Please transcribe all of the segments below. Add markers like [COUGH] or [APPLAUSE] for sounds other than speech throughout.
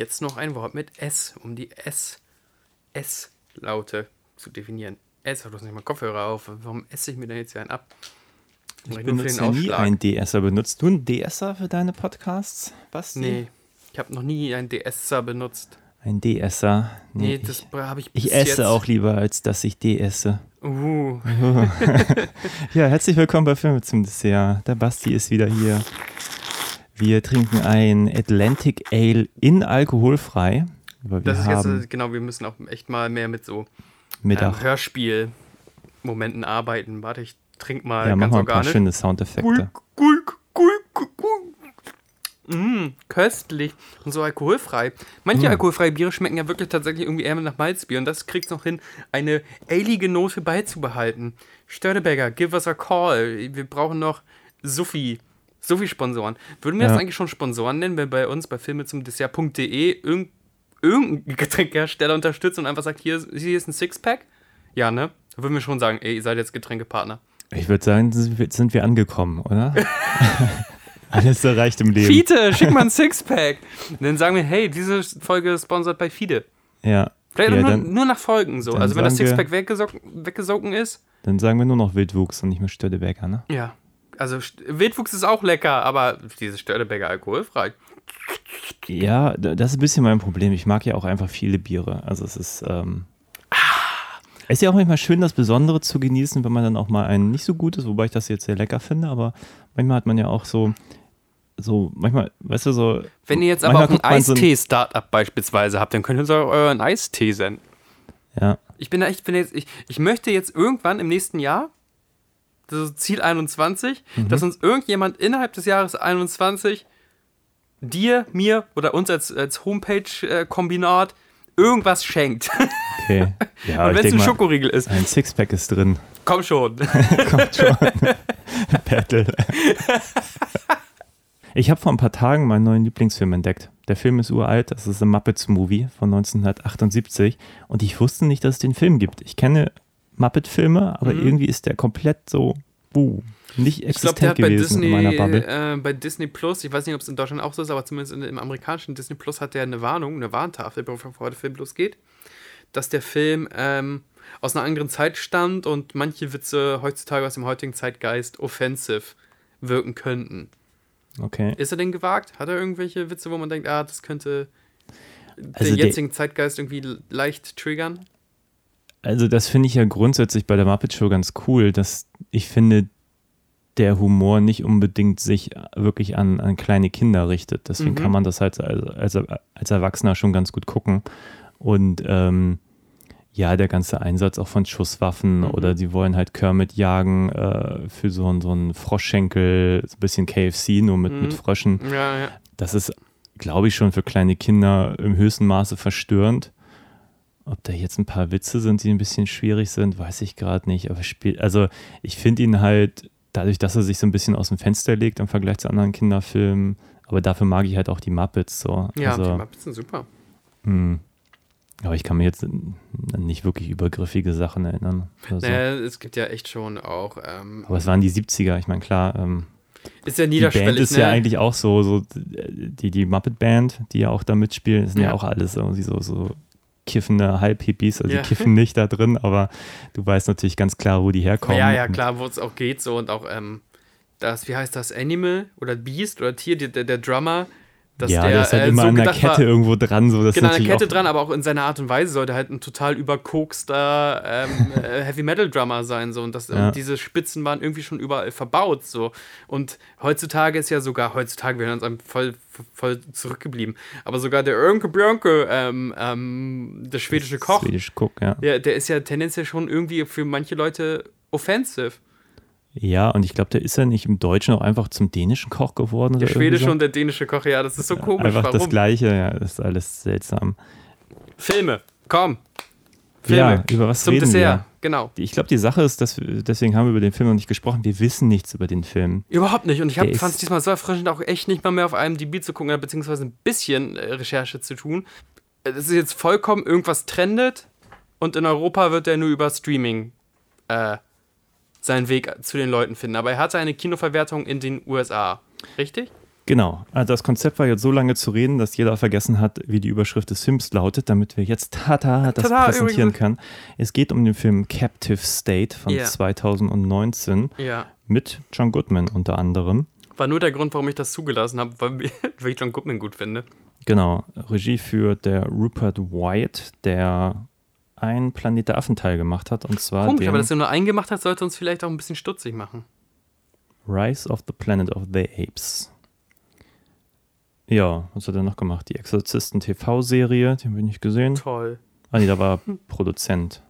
Jetzt noch ein Wort mit S, um die S, S-Laute zu definieren. S, du hast nicht mal Kopfhörer auf. Warum esse ich mir denn jetzt hier einen ab? Ich den benutze ja nie einen DSer. Benutzt du einen DSer für deine Podcasts? Basti? Nee, ich habe noch nie einen DSer benutzt. Ein DSer? Nee, ich, das habe ich ich bis esse jetzt. auch lieber, als dass ich DSe. Uh, [LAUGHS] Ja, herzlich willkommen bei Filme zum Dessert. Der Basti ist wieder hier. Wir trinken ein Atlantic Ale in alkoholfrei. Das ist jetzt, äh, genau, wir müssen auch echt mal mehr mit so ähm. Hörspiel-Momenten arbeiten. Warte, ich trink mal ja, ganz machen wir ein paar organisch. schöne Soundeffekte. Gulk, gulk, gulk, gulk. Mm, köstlich und so alkoholfrei. Manche Mm. alkoholfreie Biere schmecken ja wirklich tatsächlich irgendwie eher nach Malzbier und das kriegt noch hin, eine ailige Note beizubehalten. Störteberger, give us a call. Wir brauchen noch Suffi. Suffi-Sponsoren. Würden wir Ja. das eigentlich schon Sponsoren nennen, wenn bei uns bei filme zum Dessert.de irgend, irgendein Getränkehersteller unterstützt und einfach sagt, hier, hier ist ein Sixpack? Ja, ne? Da würden wir schon sagen, ey, ihr seid jetzt Getränkepartner. Ich würde sagen, sind wir- angekommen, oder? [LAUGHS] Alles erreicht im Leben. Fiete, schick mal ein Sixpack. Und dann sagen wir, hey, diese Folge ist sponsert bei Fide. Ja. Vielleicht ja nur, dann, nur nach Folgen so. Also wenn das wir- Sixpack weggesocken ist, dann sagen wir nur noch Wildwuchs und nicht mehr Störteberger, ne? ja. Also Wildwuchs ist auch lecker, aber diese Störteberger alkoholfrei. Ja, da- das ist ein bisschen mein Problem. Ich mag ja auch einfach viele Biere. Also es ist, ähm, es ist ja auch manchmal schön, das Besondere zu genießen, wenn man dann auch mal ein nicht so gutes, wobei ich das jetzt sehr lecker finde, aber manchmal hat man ja auch so, so, manchmal, weißt du, so. Wenn ihr jetzt aber auch ein man so Eistee-Startup beispielsweise habt, dann könnt ihr uns auch euren Eistee senden. Ja, Ich bin da echt, bin jetzt, ich, ich möchte jetzt irgendwann im nächsten Jahr, das Ziel 21, Mhm. dass uns irgendjemand innerhalb des Jahres 21 dir, mir oder uns als, als Homepage-Kombinat irgendwas schenkt. okay. [LAUGHS] Ja, Und wenn es ein Schokoriegel ist, ein Sixpack ist drin. komm schon. [LAUGHS] Kommt schon. [LAUGHS] Battle. Ich habe vor ein paar Tagen meinen neuen Lieblingsfilm entdeckt. Der Film ist uralt, das ist ein Muppets Movie von 1978 und ich wusste nicht, dass es den Film gibt. Ich kenne Muppet-Filme, aber Mhm. irgendwie ist der komplett so, buh, nicht Ich glaube, existent der hat bei gewesen in Disney, meiner Bubble. äh, bei Disney Plus, ich weiß nicht, ob es in Deutschland auch so ist, aber zumindest in, im amerikanischen Disney Plus hat der eine Warnung, eine Warntafel, bevor der Film losgeht, dass der Film ähm, aus einer anderen Zeit stammt und manche Witze heutzutage aus dem heutigen Zeitgeist offensive wirken könnten. Okay. Ist er denn gewagt? Hat er irgendwelche Witze, wo man denkt, ah, das könnte Also den der- jetzigen Zeitgeist irgendwie leicht triggern? Also das finde ich ja grundsätzlich bei der Muppet Show ganz cool, dass ich finde, der Humor nicht unbedingt sich wirklich an, an kleine Kinder richtet. Deswegen Mhm. kann man das halt als, als, als Erwachsener schon ganz gut gucken. Und ähm, ja, der ganze Einsatz auch von Schusswaffen Mhm. oder sie wollen halt Kermit jagen äh, für so, einen- so einen Froschschenkel, so ein bisschen KFC, nur mit, Mhm. mit Fröschen. Ja, ja. Das ist, glaube ich, schon für kleine Kinder im höchsten Maße verstörend. Ob da jetzt ein paar Witze sind, die ein bisschen schwierig sind, weiß ich gerade nicht. Aber spielt, also ich finde ihn halt, dadurch, dass er sich so ein bisschen aus dem Fenster legt im Vergleich zu anderen Kinderfilmen, aber dafür mag ich halt auch die Muppets so. Ja, die also, Muppets sind super. hm. Aber ich kann mir jetzt nicht wirklich übergriffige Sachen erinnern. so. Naja, es gibt ja echt schon auch. Ähm, Aber es waren die 70er, ich meine, klar, ähm, ist ja die niederschwellig. Band ist ne? ja eigentlich auch so, so die, die Muppet Band, die ja auch da mitspielen, sind ja, Ja. auch alles irgendwie so, so kiffende Halbhippies, also Ja. die kiffen nicht da drin, aber du weißt natürlich ganz klar, wo die herkommen. Ja, ja, klar, wo es auch geht so und auch ähm, das, wie heißt das, Animal oder Beast oder Tier, der, der Drummer, dass ja, der, der ist halt äh, immer so an der Kette war, irgendwo dran. So, das genau, an der Kette dran, aber auch in seiner Art und Weise sollte halt ein total überkokster ähm, [LAUGHS] äh, Heavy Metal Drummer sein so und, das, Ja. und diese Spitzen waren irgendwie schon überall verbaut so und heutzutage ist ja sogar heutzutage wir uns voll voll zurückgeblieben, aber sogar der Önke Björnke, ähm, ähm, der schwedische Koch, Swedish Cook, ja. ja, der ist ja tendenziell schon irgendwie für manche Leute offensive. Ja, und ich glaube, der ist ja nicht im Deutschen auch einfach zum dänischen Koch geworden. Der schwedische so. und der dänische Koch, ja, das ist so komisch. Einfach Warum? das Gleiche, ja, das ist alles seltsam. Filme, komm. Filme. Ja, über was Zum reden Dessert. genau. Ich glaube, die Sache ist, dass wir, deswegen haben wir über den Film noch nicht gesprochen. Wir wissen nichts über den Film. Überhaupt nicht. Und ich Der fand es diesmal so erfrischend, auch echt nicht mal mehr auf IMDb zu gucken, beziehungsweise ein bisschen äh, Recherche zu tun. Es ist jetzt vollkommen, irgendwas trendet und in Europa wird er nur über Streaming äh, seinen Weg zu den Leuten finden. Aber er hatte eine Kinoverwertung in den USA. Richtig? Genau. Also das Konzept war jetzt so lange zu reden, dass jeder vergessen hat, wie die Überschrift des Films lautet, damit wir jetzt tada das Tada, präsentieren übrigens. können. Es geht um den Film Captive State von Ja. 2019 Ja. mit John Goodman unter anderem. War nur der Grund, warum ich das zugelassen habe, weil, weil ich [LAUGHS] John Goodman gut finde. Genau. Regie führt der Rupert Wyatt, der ein Planet der Affen-Teil gemacht hat, und zwar Komisch, aber dass er nur einen gemacht hat, sollte uns vielleicht auch ein bisschen stutzig machen. Rise of the Planet of the Apes. Ja, was hat er noch gemacht? Die Exorzisten TV-Serie, die haben wir nicht gesehen. Toll. Ah, nee, da war [LAUGHS] Produzent.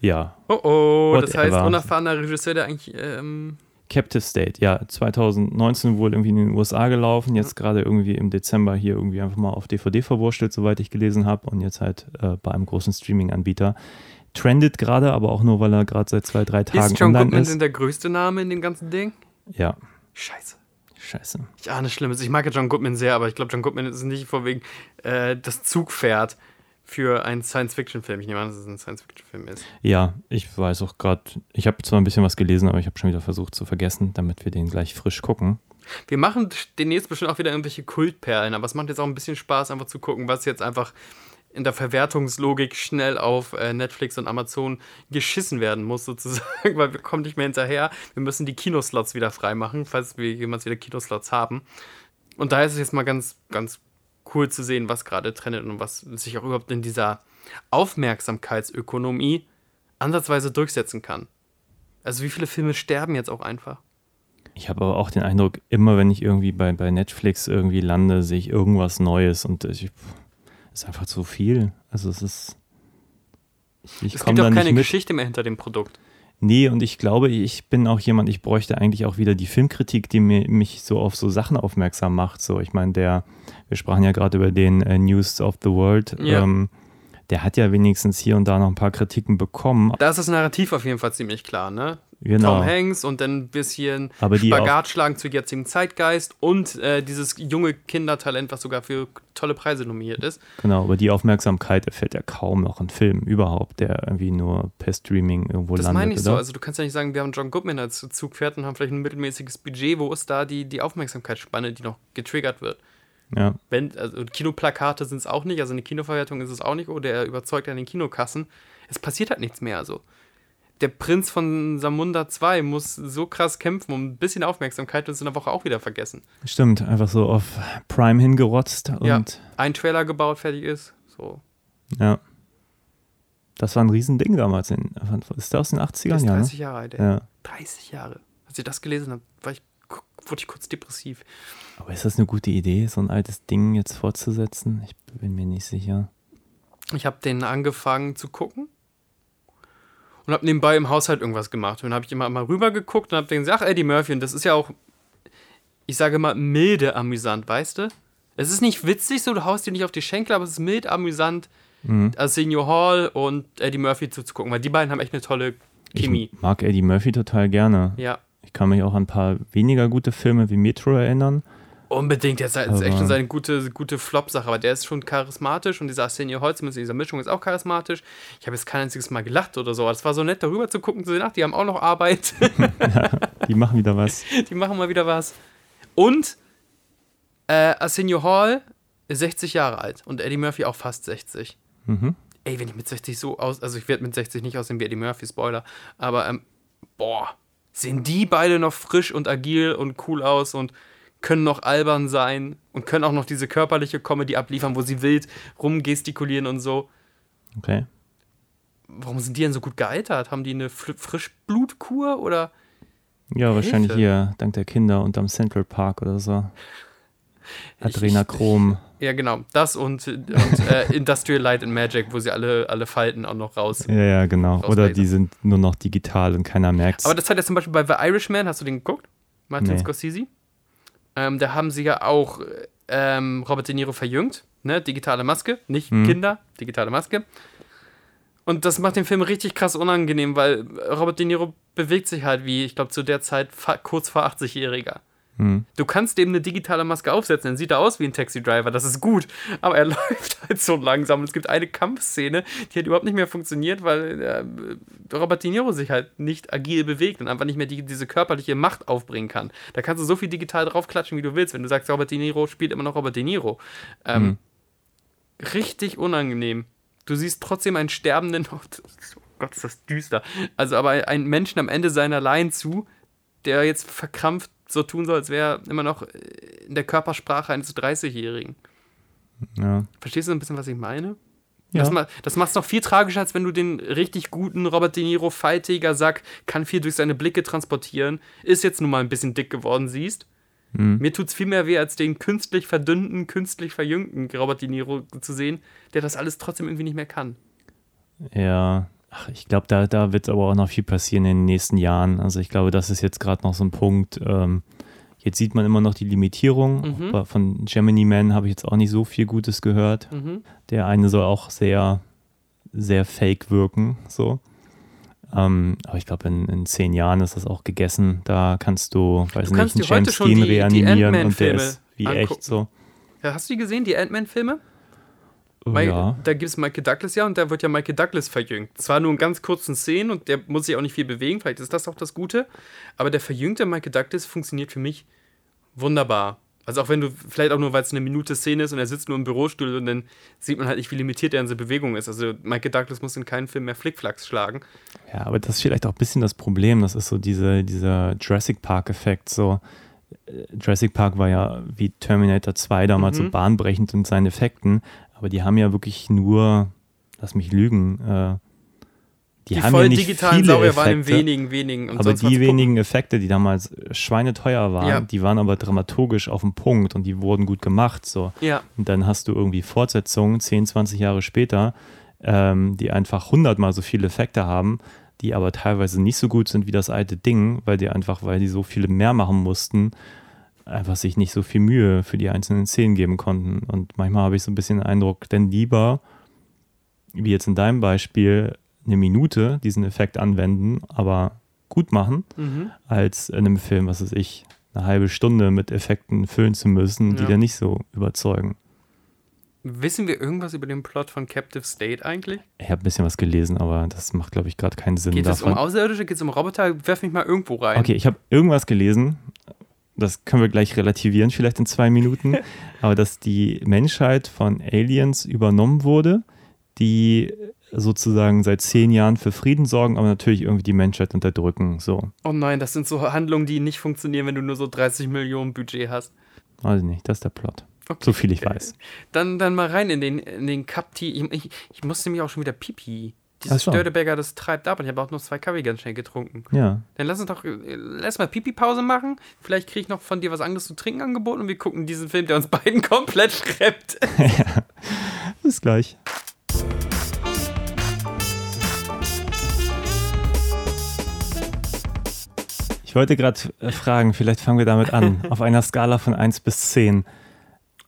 Ja, Oh oh, das heißt, Whatever. unerfahrener Regisseur, der eigentlich. Ähm, Captive State, ja, 2019 wohl irgendwie in den USA gelaufen, jetzt gerade irgendwie im Dezember hier irgendwie einfach mal auf DVD verwurstelt, soweit ich gelesen habe, und jetzt halt äh, bei einem großen Streaming-Anbieter. Trendet gerade, aber auch nur, weil er gerade seit zwei, drei Tagen ist John Goodman ist. denn der größte Name in dem ganzen Ding? Ja, Scheiße. scheiße. Ich ahne Schlimmes. Ich mag ja John Goodman sehr, aber ich glaube, John Goodman ist nicht vorwiegend äh, das Zugpferd für einen Science-Fiction-Film. Ich nehme an, dass es ein Science-Fiction-Film ist. Ja, ich weiß auch gerade, ich habe zwar ein bisschen was gelesen, aber ich habe schon wieder versucht zu vergessen, damit wir den gleich frisch gucken. Wir machen demnächst bestimmt auch wieder irgendwelche Kultperlen, aber es macht jetzt auch ein bisschen Spaß, einfach zu gucken, was jetzt einfach in der Verwertungslogik schnell auf äh, Netflix und Amazon geschissen werden muss, [LAUGHS] sozusagen, weil wir kommen nicht mehr hinterher. Wir müssen die Kinoslots wieder freimachen, falls wir jemals wieder Kinoslots haben. Und daher ist es jetzt mal ganz, ganz cool zu sehen, was gerade trendet und was sich auch überhaupt in dieser Aufmerksamkeitsökonomie ansatzweise durchsetzen kann. Also wie viele Filme sterben jetzt auch einfach? Ich habe aber auch den Eindruck, immer wenn ich irgendwie bei, bei Netflix irgendwie lande, sehe ich irgendwas Neues und ich, ist einfach zu viel. Also es ist. Ich, ich Es gibt auch keine. Geschichte mehr hinter dem Produkt. Nee, und ich glaube, ich bin auch jemand, ich bräuchte eigentlich auch wieder die Filmkritik, die mir, mich so auf so Sachen aufmerksam macht. So, ich meine, der, wir sprachen ja gerade über den äh, News of the World, Ja. ähm, der hat ja wenigstens hier und da noch ein paar Kritiken bekommen. Da ist das Narrativ auf jeden Fall ziemlich klar, ne? Genau. Tom Hanks und dann ein bisschen Aber die Spagat schlagen zu jetzigen Zeitgeist und äh, dieses junge Kindertalent, was sogar für tolle Preise nominiert ist. Genau, aber die Aufmerksamkeit erfährt ja kaum noch ein Film überhaupt, der irgendwie nur per Streaming irgendwo Das landet. meine ich so. oder? Also du kannst ja nicht sagen, wir haben John Goodman als Zugpferd und haben vielleicht ein mittelmäßiges Budget. Wo ist da die, die Aufmerksamkeitsspanne, die noch getriggert wird? ja. Wenn, also Kinoplakate sind es auch nicht, also eine Kinoverwertung ist es auch nicht, oder er überzeugt an den Kinokassen. Es passiert halt nichts mehr. Also. Der Prinz von Samunda 2 muss so krass kämpfen um ein bisschen Aufmerksamkeit und ist in der Woche auch wieder vergessen. Stimmt, einfach so auf Prime hingerotzt und Ja. Ein Trailer gebaut, fertig ist. So. ja. Das war ein Riesending damals. In, ist der aus den 80ern? Der ist Ja, 30 ne? Jahre alt, ey. ja. 30 Jahre. Als ich das gelesen habe, war ich, wurde ich kurz depressiv. Aber ist das eine gute Idee, so ein altes Ding jetzt fortzusetzen? Ich bin mir nicht sicher. Ich habe den angefangen zu gucken und habe nebenbei im Haushalt irgendwas gemacht. Und dann habe ich immer mal rüber geguckt und habe gesagt, ach, Eddie Murphy, und das ist ja auch, ich sage mal, milde amüsant, weißt du? Es ist nicht witzig, so du haust dir nicht auf die Schenkel, aber es ist mild amüsant, Mhm. Arsenio Hall und Eddie Murphy zuzugucken, weil die beiden haben echt eine tolle Chemie. Ich mag Eddie Murphy total gerne. Ja, Ich kann mich auch an ein paar weniger gute Filme wie Metro erinnern. Unbedingt. Der ist, halt- ist echt schon seine gute, gute Flop-Sache, aber der ist schon charismatisch und dieser Arsenio Hall, zumindest in dieser Mischung, ist auch charismatisch. Ich habe jetzt kein einziges Mal gelacht oder so, aber es war so nett, darüber zu gucken, zu sehen, ach, die haben auch noch Arbeit. [LAUGHS] Die machen wieder was. Die machen mal wieder was. Und äh, Arsenio Hall ist 60 Jahre alt und Eddie Murphy auch fast 60. Mhm. Ey, wenn ich mit 60 so aus, also ich werde mit 60 nicht aussehen wie Eddie Murphy, Spoiler, aber ähm, boah, sehen die beide noch frisch und agil und cool aus und können noch albern sein und können auch noch diese körperliche Comedy abliefern, wo sie wild rumgestikulieren und so. Okay. Warum sind die denn so gut gealtert? Haben die eine Fr Frischblutkur oder? Ja, wahrscheinlich Hilfe. hier dank der Kinder und am Central Park oder so. Adrenachrom. Ja, genau. Das und, und äh, [LAUGHS] Industrial Light and Magic, wo sie alle, alle Falten auch noch raus. Ja, ja, genau. Oder die sind nur noch digital und keiner merkt's. Aber das hat ja zum Beispiel bei The Irishman, hast du den geguckt? Martin Nee. Scorsese? Ähm, da haben sie ja auch ähm, Robert De Niro verjüngt, ne? Digitale Maske, nicht Mhm. Kinder, digitale Maske. Und das macht den Film richtig krass unangenehm, weil Robert De Niro bewegt sich halt wie, ich glaube, zu der Zeit kurz vor 80-Jähriger. Du kannst dem eine digitale Maske aufsetzen, dann sieht er aus wie ein Taxi-Driver, das ist gut. Aber er [LAUGHS] läuft halt so langsam. Und es gibt eine Kampfszene, die halt überhaupt nicht mehr funktioniert, weil äh, Robert De Niro sich halt nicht agil bewegt und einfach nicht mehr die, diese körperliche Macht aufbringen kann. Da kannst du so viel digital draufklatschen, wie du willst. Wenn du sagst, Robert De Niro spielt immer noch Robert De Niro. Ähm, Richtig unangenehm. Du siehst trotzdem einen sterbenden, [LAUGHS] oh Gott, ist das düster. Also aber einen Menschen am Ende seiner Line zu, der jetzt verkrampft so tun soll, als wäre er immer noch in der Körpersprache eines 30-Jährigen. Ja. Verstehst du ein bisschen, was ich meine? Ja. Das, ma das macht es noch viel tragischer, als wenn du den richtig guten Robert De Niro Fightiger Sack kann viel durch seine Blicke transportieren, ist jetzt nun mal ein bisschen dick geworden siehst. Mir tut es viel mehr weh, als den künstlich verdünnten, künstlich verjüngten Robert De Niro zu sehen, der das alles trotzdem irgendwie nicht mehr kann. Ja, ach, ich glaube, da, da wird aber auch noch viel passieren in den nächsten Jahren. Also ich glaube, das ist jetzt gerade noch so ein Punkt. Ähm, jetzt sieht man immer noch die Limitierung. Mhm. Von Gemini Man habe ich jetzt auch nicht so viel Gutes gehört. Mhm. Der eine soll auch sehr, sehr fake wirken. So. Ähm, aber ich glaube, in, in zehn Jahren ist das auch gegessen. Da kannst du, weiß Du kannst nicht, einen James Dean die- die reanimieren und der ist wie angucken. echt so. Ja, hast du die gesehen, die Ant-Man-Filme? Oh, Weil ja. Da gibt es Michael Douglas ja und da wird ja Michael Douglas verjüngt. Zwar nur in ganz kurzen Szenen und der muss sich auch nicht viel bewegen, vielleicht ist das auch das Gute, aber der verjüngte Michael Douglas funktioniert für mich wunderbar. Also auch wenn du, vielleicht auch nur, weil es eine Minute Szene ist und er sitzt nur im Bürostuhl und dann sieht man halt nicht, wie limitiert er in seiner Bewegung ist. Also Michael Douglas muss in keinem Film mehr Flickflacks schlagen. Ja, aber das ist vielleicht auch ein bisschen das Problem. Das ist so diese, dieser Jurassic Park-Effekt. So, äh, Jurassic Park war ja wie Terminator 2 damals Mhm. so bahnbrechend in seinen Effekten, aber die haben ja wirklich nur, lass mich lügen, äh, die, Die haben voll ja nicht digitalen viele Sauer waren in Effekte, wenigen, wenigen. Und aber die wenigen Effekte, die damals schweineteuer waren, Ja. die waren aber dramaturgisch auf dem Punkt und die wurden gut gemacht. So. Ja, Und dann hast du irgendwie Fortsetzungen, 10, 20 Jahre später, ähm, die einfach hundertmal so viele Effekte haben, die aber teilweise nicht so gut sind wie das alte Ding, weil die einfach, weil die so viele mehr machen mussten, einfach sich nicht so viel Mühe für die einzelnen Szenen geben konnten. Und manchmal habe ich so ein bisschen den Eindruck, denn lieber, wie jetzt in deinem Beispiel, eine Minute diesen Effekt anwenden, aber gut machen, mhm. als in einem Film, was weiß ich, eine halbe Stunde mit Effekten füllen zu müssen, die Ja. dann nicht so überzeugen. Wissen wir irgendwas über den Plot von Captive State eigentlich? Ich habe ein bisschen was gelesen, aber das macht, glaube ich, gerade keinen Sinn Geht es um. Außerirdische? Geht es um Roboter? Werf mich mal irgendwo rein. Okay, ich habe irgendwas gelesen, das können wir gleich relativieren, vielleicht in zwei Minuten, [LAUGHS] aber dass die Menschheit von Aliens übernommen wurde, die sozusagen seit zehn Jahren für Frieden sorgen, aber natürlich irgendwie die Menschheit unterdrücken. So, Oh nein, das sind so Handlungen, die nicht funktionieren, wenn du nur so 30 Millionen Budget hast. weiß ich nicht, das ist der Plot. Okay. So viel ich weiß. Dann, dann mal rein in den, in den Tea. Ich, ich, ich musste nämlich auch schon wieder Pipi. Dieses so. Störteberger, das treibt ab und ich habe auch nur zwei Kaffee ganz schnell getrunken. Ja, Dann lass uns doch äh, lass mal Pipi-Pause machen. Vielleicht kriege ich noch von dir was anderes zu trinken angeboten und wir gucken diesen Film, der uns beiden [LAUGHS] komplett fremd ist. [LAUGHS] bis gleich. Ich wollte gerade äh, fragen, vielleicht fangen wir damit an. [LAUGHS] Auf einer Skala von 1 bis 10.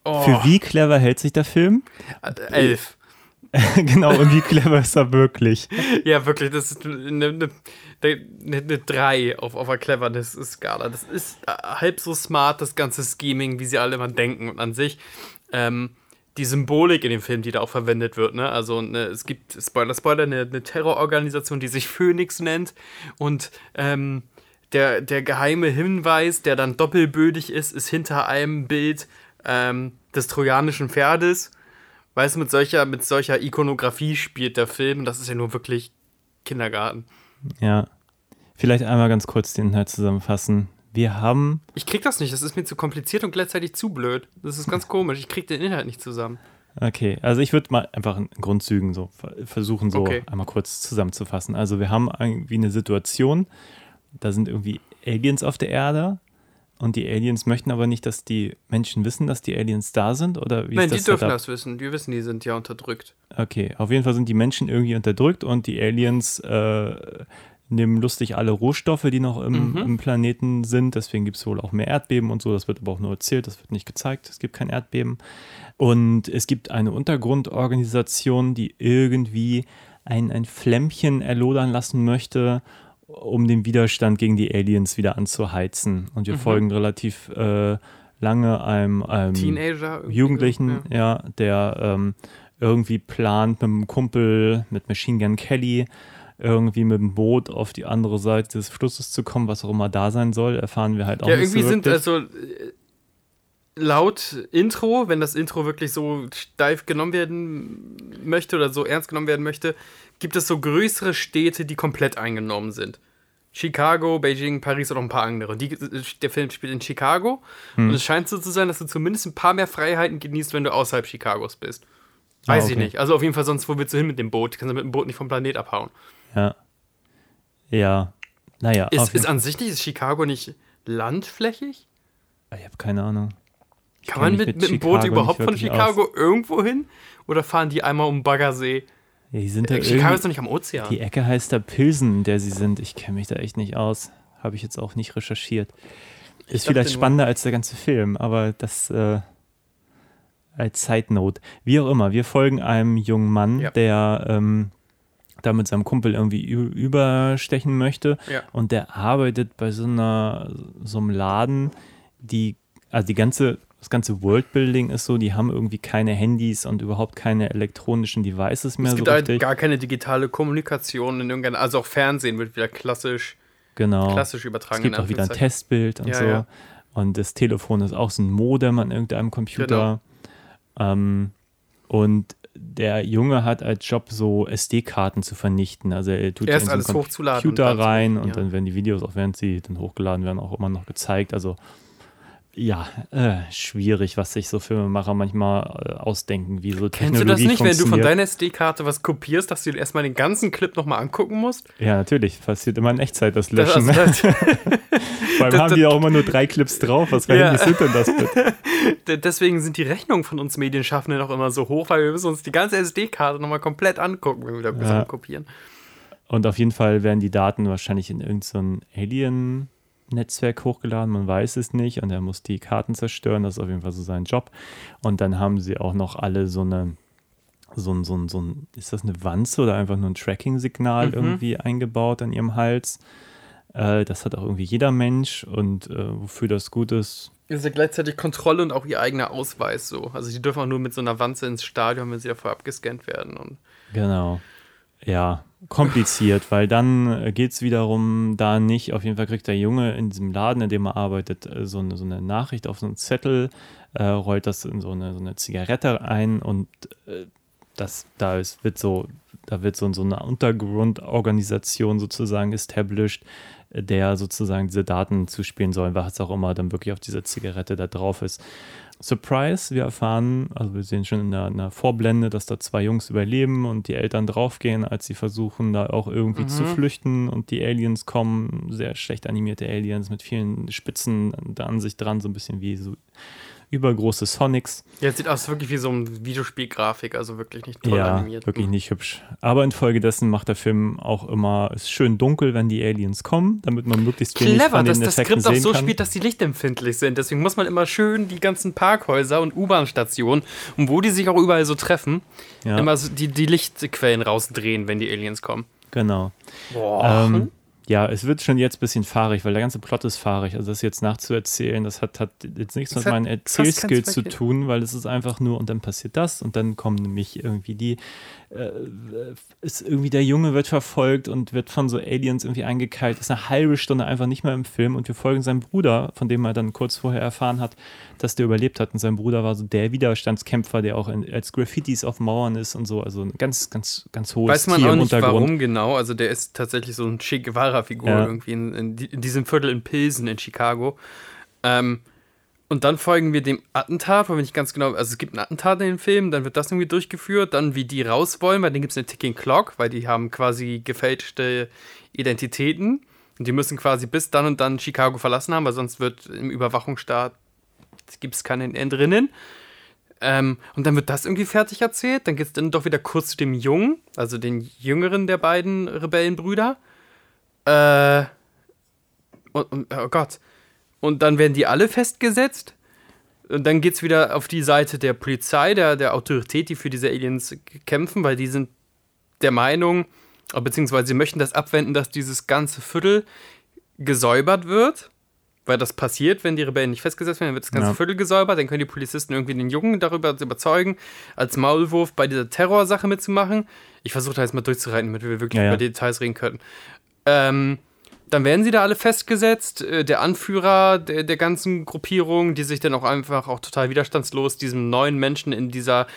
Oh, Für wie clever hält sich der Film? äh, elf. [LAUGHS] genau, und wie clever ist er wirklich? Ja, wirklich, das ist eine, eine, eine, eine 3 auf, auf der Cleverness-Skala. Das ist äh, halb so smart, das ganze Scheming, wie sie alle immer denken. Und an sich, ähm, die Symbolik in dem Film, die da auch verwendet wird, ne? Also ne, es gibt, Spoiler, Spoiler, eine, eine Terrororganisation, die sich Phoenix nennt. Und ähm, der, der geheime Hinweis, der dann doppelbödig ist, ist hinter einem Bild ähm, des trojanischen Pferdes. Weißt du, mit solcher, mit solcher Ikonografie spielt der Film und das ist ja nur wirklich Kindergarten. Ja, vielleicht einmal ganz kurz den Inhalt zusammenfassen. Wir haben, Ich krieg das nicht, das ist mir zu kompliziert und gleichzeitig zu blöd. Das ist ganz komisch, ich krieg den Inhalt nicht zusammen. okay, also ich würde mal einfach in Grundzügen so ver- versuchen, so Okay. einmal kurz zusammenzufassen. Also wir haben irgendwie eine Situation, da sind irgendwie Aliens auf der Erde und die Aliens möchten aber nicht, dass die Menschen wissen, dass die Aliens da sind oder wie Nein, die das dürfen Setup? das wissen. Die wissen, die sind ja unterdrückt. Okay, auf jeden Fall sind die Menschen irgendwie unterdrückt und die Aliens äh, nehmen lustig alle Rohstoffe, die noch im, Mhm. im Planeten sind. Deswegen gibt es wohl auch mehr Erdbeben und so. Das wird aber auch nur erzählt, das wird nicht gezeigt. Es gibt kein Erdbeben. Und es gibt eine Untergrundorganisation, die irgendwie ein, ein Flämmchen erlodern lassen möchte, um den Widerstand gegen die Aliens wieder anzuheizen. Und wir folgen relativ äh, lange einem, einem Teenager. Jugendlichen, so, ja. der ähm, irgendwie plant mit einem Kumpel, mit Machine Gun Kelly, irgendwie mit dem Boot auf die andere Seite des Flusses zu kommen, was auch immer da sein soll, erfahren wir halt auch Ja, nicht irgendwie so sind also äh, laut Intro, wenn das Intro wirklich so steif genommen werden möchte oder so ernst genommen werden möchte, gibt es so größere Städte, die komplett eingenommen sind. Chicago, Beijing, Paris und noch ein paar andere. Die, der Film spielt in Chicago Hm. und es scheint so zu sein, dass du zumindest ein paar mehr Freiheiten genießt, wenn du außerhalb Chicagos bist. Ah, Weiß ich okay. nicht. Also auf jeden Fall, sonst wo willst du hin mit dem Boot? Kannst du mit dem Boot nicht vom Planet abhauen. Ja. Ja. Naja, Ist, ist an sich nicht, ist Chicago nicht landflächig? Ich habe keine Ahnung. Kann man mit, mit dem Boot überhaupt von Chicago irgendwo hin? Oder fahren die einmal um Baggersee? Ja, die sind da Äh, Chicago ist doch nicht am Ozean. Die Ecke heißt da Pilsen, in der sie sind. Ich kenne mich da echt nicht aus. Habe ich jetzt auch nicht recherchiert. Ist vielleicht spannender als der ganze Film, aber das äh, als Side Note. Wie auch immer, wir folgen einem jungen Mann, Ja. der ähm, da mit seinem Kumpel irgendwie überstechen möchte. Ja. Und der arbeitet bei so einer so einem Laden, die, also die ganze, das ganze Worldbuilding ist so, die haben irgendwie keine Handys und überhaupt keine elektronischen Devices mehr es so gibt halt richtig. gar keine digitale Kommunikation in irgendeiner, also auch Fernsehen wird wieder klassisch, genau. klassisch Es übertragen. gibt in auch wieder ein. Testbild und Ja, so. ja. Und das Telefon ist auch so ein Modem an irgendeinem Computer. Ähm, und der Junge hat als Job so SD-Karten zu vernichten. Also er tut Erst die in alles so einen hochzuladen und Computer dann rein und ja. dann werden die Videos, auch während sie dann hochgeladen werden, auch immer noch gezeigt. Also ja, äh, schwierig, was sich so Filmemacher manchmal äh, ausdenken, wie so Kennst du Technologie das nicht, wenn du von deiner SD-Karte was kopierst, dass du dir erstmal den ganzen Clip nochmal angucken musst? Ja, natürlich. Passiert immer in Echtzeit das Das, Löschen. also, ne? [LAUGHS] [LAUGHS] Vor allem das- haben die auch immer nur drei Clips drauf. Was für Ja. Sind denn das bitte? [LAUGHS] Deswegen sind die Rechnungen von uns Medienschaffenden auch immer so hoch, weil wir müssen uns die ganze SD-Karte nochmal komplett angucken, wenn wir da Ja. kopieren. Und auf jeden Fall werden die Daten wahrscheinlich in irgendein so ein Alien-Netzwerk hochgeladen, man weiß es nicht. Und er muss die Karten zerstören, das ist auf jeden Fall so sein Job. Und dann haben sie auch noch alle so eine, so ein, so ein, so ein ist das eine Wanze oder einfach nur ein Tracking-Signal Mhm. irgendwie eingebaut an ihrem Hals. Äh, das hat auch irgendwie jeder Mensch und äh, wofür das gut ist, Das ist ja gleichzeitig Kontrolle und auch ihr eigener Ausweis so. Also die dürfen auch nur mit so einer Wanze ins Stadion, wenn sie davor abgescannt werden. Und Genau. Ja, kompliziert, weil dann geht es wiederum da nicht. Auf jeden Fall kriegt der Junge in diesem Laden, in dem er arbeitet, äh, so eine, so eine Nachricht auf so einen Zettel, äh, rollt das in so eine, so eine Zigarette ein und äh, das, da ist, wird so, da wird so, so eine Untergrundorganisation sozusagen established, äh, der sozusagen diese Daten zuspielen soll, was auch immer dann wirklich auf dieser Zigarette da drauf ist. Surprise, wir erfahren, also wir sehen schon in der, in der Vorblende, dass da zwei Jungs überleben und die Eltern draufgehen, als sie versuchen, da auch irgendwie zu flüchten und die Aliens kommen, sehr schlecht animierte Aliens mit vielen Spitzen da an sich dran, so ein bisschen wie so übergroße Sonics. ja, es sieht aus wirklich wie so ein Videospielgrafik, also wirklich nicht toll ja, animiert. wirklich nicht hübsch. Aber infolgedessen macht der Film auch immer es ist schön dunkel, wenn die Aliens kommen, damit man möglichst wenig Clever, von dass den das Effekten Skript auch so kann. spielt, dass die lichtempfindlich sind. Deswegen muss man immer schön die ganzen Parkhäuser und U-Bahn-Stationen und wo die sich auch überall so treffen, Ja. immer so die, die Lichtquellen rausdrehen, wenn die Aliens kommen. Genau. Boah. Ähm, ja, es wird schon jetzt ein bisschen fahrig, weil der ganze Plot ist fahrig. Also das jetzt nachzuerzählen, das hat, hat jetzt nichts Das mit meinen Erzählskills zu tun, weil es ist einfach nur und dann passiert das und dann kommen nämlich irgendwie die, äh, ist irgendwie der Junge wird verfolgt und wird von so Aliens irgendwie eingekeilt, ist eine halbe Stunde einfach nicht mehr im Film und wir folgen seinem Bruder, von dem er dann kurz vorher erfahren hat, dass der überlebt hat und sein Bruder war so der Widerstandskämpfer, der auch in, als Graffitis auf Mauern ist und so, also ein ganz, ganz, ganz hohes Weiß man Tier auch nicht, warum genau. Also der ist tatsächlich so ein Che Guevara-Figur Ja. irgendwie in, in, in diesem Viertel in Pilsen in Chicago. Ähm, und dann folgen wir dem Attentat, wo wir nicht ganz genau, also es gibt ein Attentat in dem Film, dann wird das irgendwie durchgeführt, dann wie die raus wollen, weil dann gibt es eine Ticking Clock, weil die haben quasi gefälschte Identitäten und die müssen quasi bis dann und dann Chicago verlassen haben, weil sonst wird im Überwachungsstaat gibt es keine Entrinnen. Ähm, und dann wird das irgendwie fertig erzählt. Dann geht es dann doch wieder kurz zu dem Jungen, also den jüngeren der beiden Rebellenbrüder. Äh, und, und, oh Gott. Und dann werden die alle festgesetzt. Und dann geht es wieder auf die Seite der Polizei, der, der Autorität, die für diese Aliens kämpfen, weil die sind der Meinung, beziehungsweise sie möchten das abwenden, dass dieses ganze Viertel gesäubert wird. Weil das passiert, wenn die Rebellen nicht festgesetzt werden, dann wird das ganze Ja. Viertel gesäubert, dann können die Polizisten irgendwie den Jungen darüber überzeugen, als Maulwurf bei dieser Terrorsache mitzumachen. Ich versuche da jetzt mal durchzureiten, damit wir wirklich Ja, ja. über die Details reden können. Ähm, dann werden sie da alle festgesetzt. Äh, Der Anführer der, der ganzen Gruppierung, die sich dann auch einfach auch total widerstandslos diesem neuen Menschen in dieser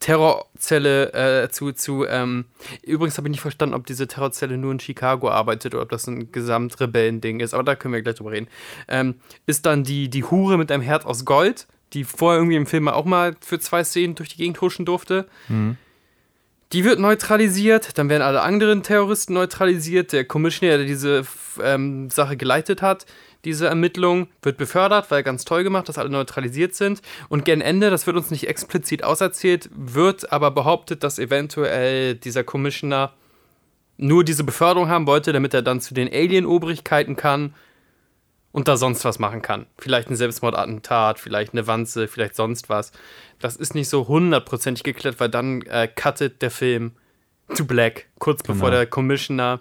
Terrorzelle äh, zu. zu ähm, übrigens habe ich nicht verstanden, ob diese Terrorzelle nur in Chicago arbeitet oder ob das ein Gesamtrebellending ist, aber da können wir gleich drüber reden. Ähm, ist dann die, die Hure mit einem Herz aus Gold, die vorher irgendwie im Film auch mal für zwei Szenen durch die Gegend huschen durfte. Die wird neutralisiert, dann werden alle anderen Terroristen neutralisiert. Der Commissioner, der diese ähm, Sache geleitet hat, diese Ermittlung, wird befördert, weil ganz toll gemacht, dass alle neutralisiert sind. Und gegen Ende, das wird uns nicht explizit auserzählt, wird aber behauptet, dass eventuell dieser Commissioner nur diese Beförderung haben wollte, damit er dann zu den Alien-Obrigkeiten kann und da sonst was machen kann. Vielleicht ein Selbstmordattentat, vielleicht eine Wanze, vielleicht sonst was. Das ist nicht so hundertprozentig geklärt, weil dann äh, cuttet der Film to black, kurz bevor Genau. der Commissioner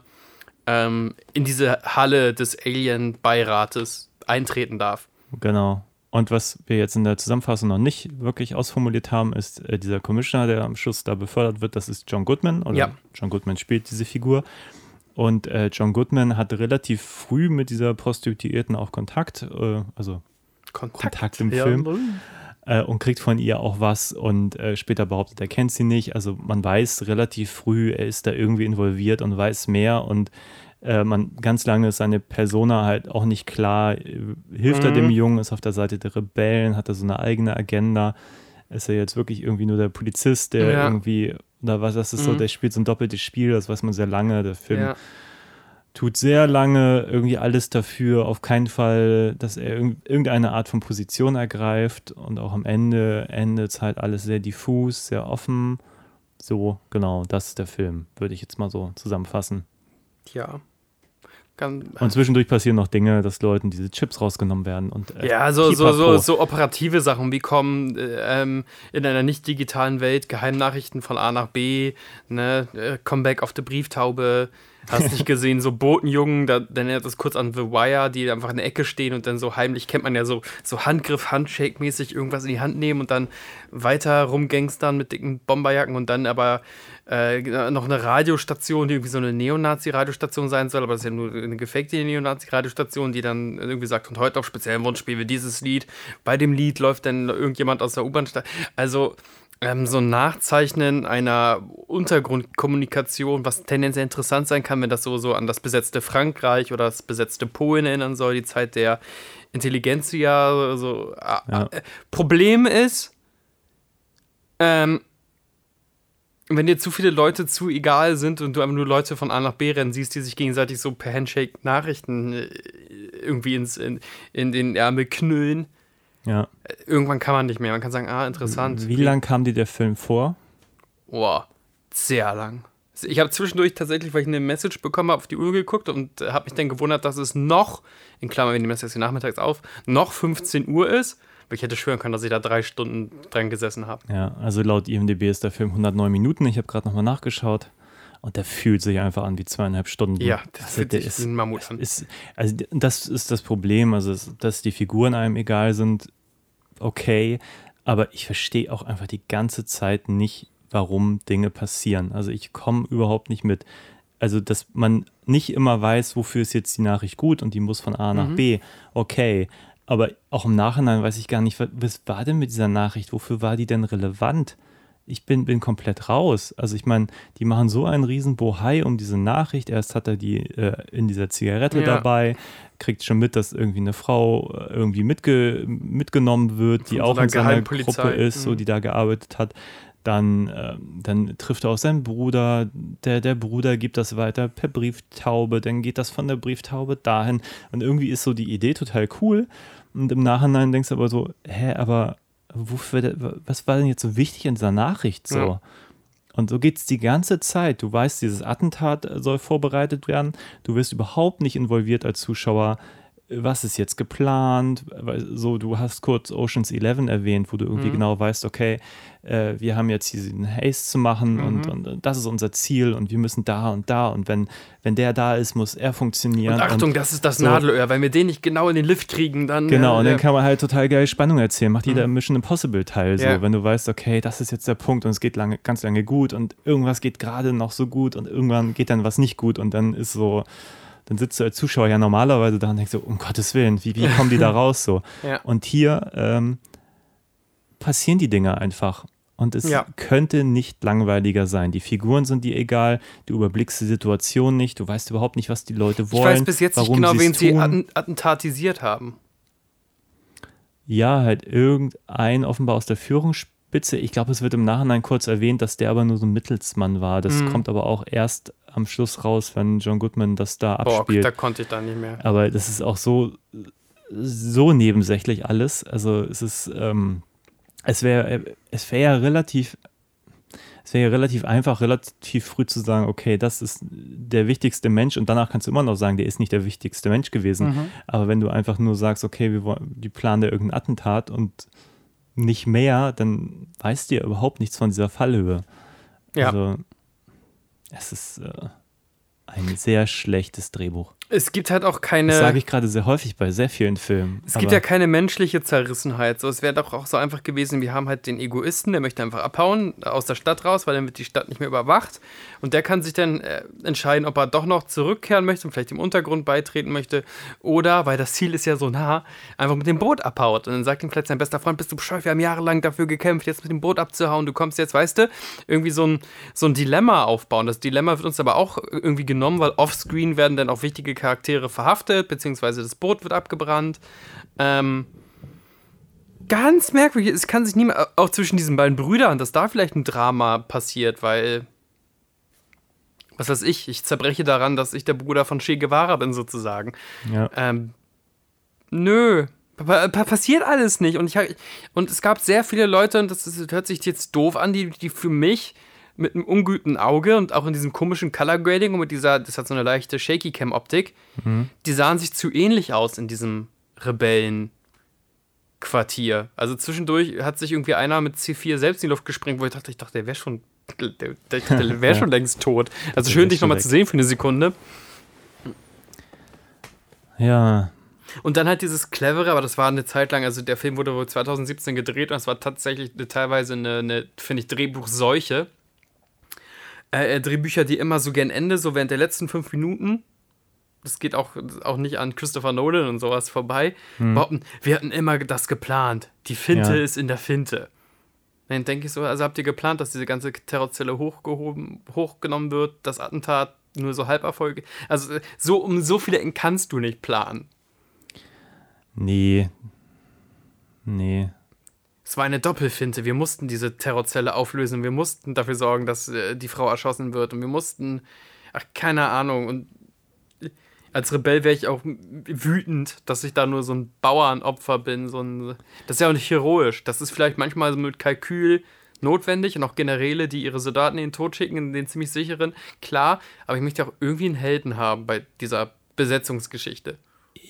ähm, in diese Halle des Alien-Beirates eintreten darf. Genau. Und was wir jetzt in der Zusammenfassung noch nicht wirklich ausformuliert haben, ist äh, dieser Commissioner, der am Schluss da befördert wird, das ist John Goodman. Oder Ja. John Goodman spielt diese Figur. Und äh, John Goodman hat relativ früh mit dieser Prostituierten auch Kontakt, äh, also Kontakt im Ja, Film. äh, und kriegt von ihr auch was und äh, später behauptet, er kennt sie nicht. Also man weiß relativ früh, er ist da irgendwie involviert und weiß mehr und äh, man ganz lange ist seine Persona halt auch nicht klar. Hilft er Mhm. dem Jungen, ist auf der Seite der Rebellen, hat er so eine eigene Agenda. Ist er jetzt wirklich irgendwie nur der Polizist, der Ja. irgendwie, oder was, das ist so, Mhm. der spielt so ein doppeltes Spiel, das weiß man sehr lange. Der Film Ja. tut sehr lange irgendwie alles dafür, auf keinen Fall, dass er irg- irgendeine Art von Position ergreift und auch am Ende endet es halt alles sehr diffus, sehr offen. So, genau, das ist der Film, würde ich jetzt mal so zusammenfassen. ja. Und zwischendurch passieren noch Dinge, dass Leuten diese Chips rausgenommen werden und äh, Ja, so, so, so, so operative Sachen, wie kommen äh, ähm, in einer nicht digitalen Welt Geheimnachrichten von A nach B, ne, äh, Comeback auf der Brieftaube, hast nicht gesehen, so Botenjungen, da, dann erinnert das kurz an The Wire, die einfach in der Ecke stehen und dann so heimlich, kennt man ja so, so Handgriff, Handshake-mäßig irgendwas in die Hand nehmen und dann weiter rumgangstern mit dicken Bomberjacken und dann aber äh, noch eine Radiostation, die irgendwie so eine Neonazi-Radiostation sein soll, aber das ist ja nur eine gefakte Neonazi-Radiostation, die dann irgendwie sagt, und heute auf speziellen Wunsch spielen wir dieses Lied. Bei dem Lied läuft dann irgendjemand aus der U-Bahn. Also ähm, so ein Nachzeichnen einer Untergrundkommunikation, was tendenziell interessant sein kann, wenn das so, so an das besetzte Frankreich oder das besetzte Polen erinnern soll, die Zeit der Intelligenzia. So, äh, Ja. äh, Problem ist, ähm, wenn dir zu viele Leute zu egal sind und du einfach nur Leute von A nach B rennen siehst, die sich gegenseitig so per Handshake Nachrichten äh, irgendwie ins, in, in den Ärmel knüllen, Ja. irgendwann kann man nicht mehr. Man kann sagen, ah, interessant. Wie lang kam dir der Film vor? Boah, sehr lang. Ich habe zwischendurch tatsächlich, weil ich eine Message bekommen habe, auf die Uhr geguckt und äh, habe mich dann gewundert, dass es noch, in Klammern, wir nehmen das jetzt hier nachmittags auf, noch 15 Uhr ist. Weil ich hätte schwören können, dass ich da drei Stunden dran gesessen habe. Ja, also laut IMDb ist der Film 109 Minuten. Ich habe gerade nochmal nachgeschaut. Und der fühlt sich einfach an wie zweieinhalb Stunden. Ja, das also, fühlt sich ist, ein Mammut an. ist, also das ist das Problem, also dass die Figuren einem egal sind, okay, aber ich verstehe auch einfach die ganze Zeit nicht, warum Dinge passieren. Also ich komme überhaupt nicht mit. Also, dass man nicht immer weiß, wofür ist jetzt die Nachricht gut und die muss von A nach B, okay. Aber auch im Nachhinein weiß ich gar nicht, wa- was war denn mit dieser Nachricht? Wofür war die denn relevant? Ich bin, bin komplett raus. Also ich meine, die machen so einen riesen Bohai um diese Nachricht. Erst hat er die äh, in dieser Zigarette Ja. dabei, kriegt schon mit, dass irgendwie eine Frau äh, irgendwie mitge mitgenommen wird, die Von so auch in seiner. Gruppe ist, so Mhm. die da gearbeitet hat. Dann, ähm, dann trifft er auch seinen Bruder. Der, der Bruder gibt das weiter per Brieftaube. Dann geht das von der Brieftaube dahin. Und irgendwie ist so die Idee total cool. Und im Nachhinein denkst du aber so, hä, aber wofür, was war denn jetzt so wichtig in dieser Nachricht so? Ja. Und so geht es die ganze Zeit. Du weißt, dieses Attentat äh, soll vorbereitet werden. Du wirst überhaupt nicht involviert als Zuschauer. Was ist jetzt geplant? So, du hast kurz Oceans 11 erwähnt, wo du irgendwie genau weißt, okay, äh, wir haben jetzt diesen Haste zu machen und, und, und das ist unser Ziel und wir müssen da und da und wenn, wenn der da ist, muss er funktionieren. Und Achtung, und, das ist das so. Nadelöhr. Wenn wir den nicht genau in den Lift kriegen, dann. Genau, äh, und dann kann man halt total geil Spannung erzählen. Macht jeder Mission Impossible Teil so, Ja. wenn du weißt, okay, das ist jetzt der Punkt und es geht lange, ganz lange gut und irgendwas geht gerade noch so gut und irgendwann geht dann was nicht gut und dann ist so, dann sitzt du als Zuschauer ja normalerweise da und denkst so, um Gottes Willen, wie, wie kommen die da [LAUGHS] raus so? Ja. Und hier ähm, passieren die Dinge einfach. Und es Ja. könnte nicht langweiliger sein. Die Figuren sind dir egal, du überblickst die Situation nicht, du weißt überhaupt nicht, was die Leute Ich wollen. weiß bis jetzt nicht genau, wen sie tun. attentatisiert haben. Ja, halt irgendein offenbar aus der Führungsspitze. Ich glaube, es wird im Nachhinein kurz erwähnt, dass der aber nur so ein Mittelsmann war. Das Mhm. kommt aber auch erst am Schluss raus, wenn John Goodman das da Boah, abspielt. da konnte ich da nicht mehr. aber das ist auch so, so nebensächlich alles. Also es ist, ähm, es wäre es wäre ja relativ, es wäre ja relativ einfach, relativ früh zu sagen, okay, das ist der wichtigste Mensch und danach kannst du immer noch sagen, der ist nicht der wichtigste Mensch gewesen. Mhm. Aber wenn du einfach nur sagst, okay, wir wollen, die planen da irgendein Attentat und nicht mehr, dann weißt du ja überhaupt nichts von dieser Fallhöhe. Ja. Also es ist äh, ein sehr schlechtes Drehbuch. Es gibt halt auch keine. Das sage ich gerade sehr häufig bei sehr vielen Filmen. Es gibt ja keine menschliche Zerrissenheit. So, es wäre doch auch so einfach gewesen, wir haben halt den Egoisten, der möchte einfach abhauen, aus der Stadt raus, weil dann wird die Stadt nicht mehr überwacht. Und der kann sich dann äh, entscheiden, ob er doch noch zurückkehren möchte und vielleicht im Untergrund beitreten möchte. Oder, weil das Ziel ist ja so nah, einfach mit dem Boot abhaut. Und dann sagt ihm vielleicht sein bester Freund, bist du bescheuert, wir haben jahrelang dafür gekämpft, jetzt mit dem Boot abzuhauen, du kommst jetzt, weißt du, irgendwie so ein, so ein Dilemma aufbauen. Das Dilemma wird uns aber auch irgendwie genommen, weil offscreen werden dann auch wichtige Charaktere verhaftet, beziehungsweise das Boot wird abgebrannt. Ähm, ganz merkwürdig. Es kann sich niemand, auch zwischen diesen beiden Brüdern, dass da vielleicht ein Drama passiert, weil, was weiß ich, ich zerbreche daran, dass ich der Bruder von Che Guevara bin, sozusagen. Ja. Ähm, nö. Pa pa passiert alles nicht. Und, ich, und es gab sehr viele Leute, und das, ist, hört sich jetzt doof an, die, die für mich mit einem unguten Auge und auch in diesem komischen Color Grading und mit dieser, das hat so eine leichte Shaky Cam Optik, die sahen sich zu ähnlich aus in diesem Rebellenquartier. Also zwischendurch hat sich irgendwie einer mit C4 selbst in die Luft gesprengt, wo ich dachte, ich dachte, der wäre schon, der, der, der wäre [LAUGHS] schon längst tot. Also schön, dich nochmal zu sehen für eine Sekunde. Ja, Und dann halt dieses Clevere, aber das war eine Zeit lang, also der Film wurde wohl 2017 gedreht und es war tatsächlich eine, teilweise eine, eine finde ich, Drehbuchseuche. Äh, äh, Drehbücher, die immer so gern Ende, so während der letzten fünf Minuten, das geht auch, auch nicht an Christopher Nolan und sowas vorbei, behaupten, wir hatten immer das geplant. Die Finte Ja. ist in der Finte. Dann denke ich so, also habt ihr geplant, dass diese ganze Terrorzelle hochgehoben, hochgenommen wird, das Attentat nur so Halberfolge. Also äh, so um so viele Ecken kannst du nicht planen. nee. Nee. Es war eine Doppelfinte. Wir mussten diese Terrorzelle auflösen. Wir mussten dafür sorgen, dass äh, die Frau erschossen wird. Und wir mussten, ach, keine Ahnung. Und als Rebell wäre ich auch wütend, dass ich da nur so ein Bauernopfer bin. So ein, das ist ja auch nicht heroisch. Das ist vielleicht manchmal so mit Kalkül notwendig und auch Generäle, die ihre Soldaten in den Tod schicken, in den ziemlich sicheren. Klar, aber ich möchte auch irgendwie einen Helden haben bei dieser Besetzungsgeschichte.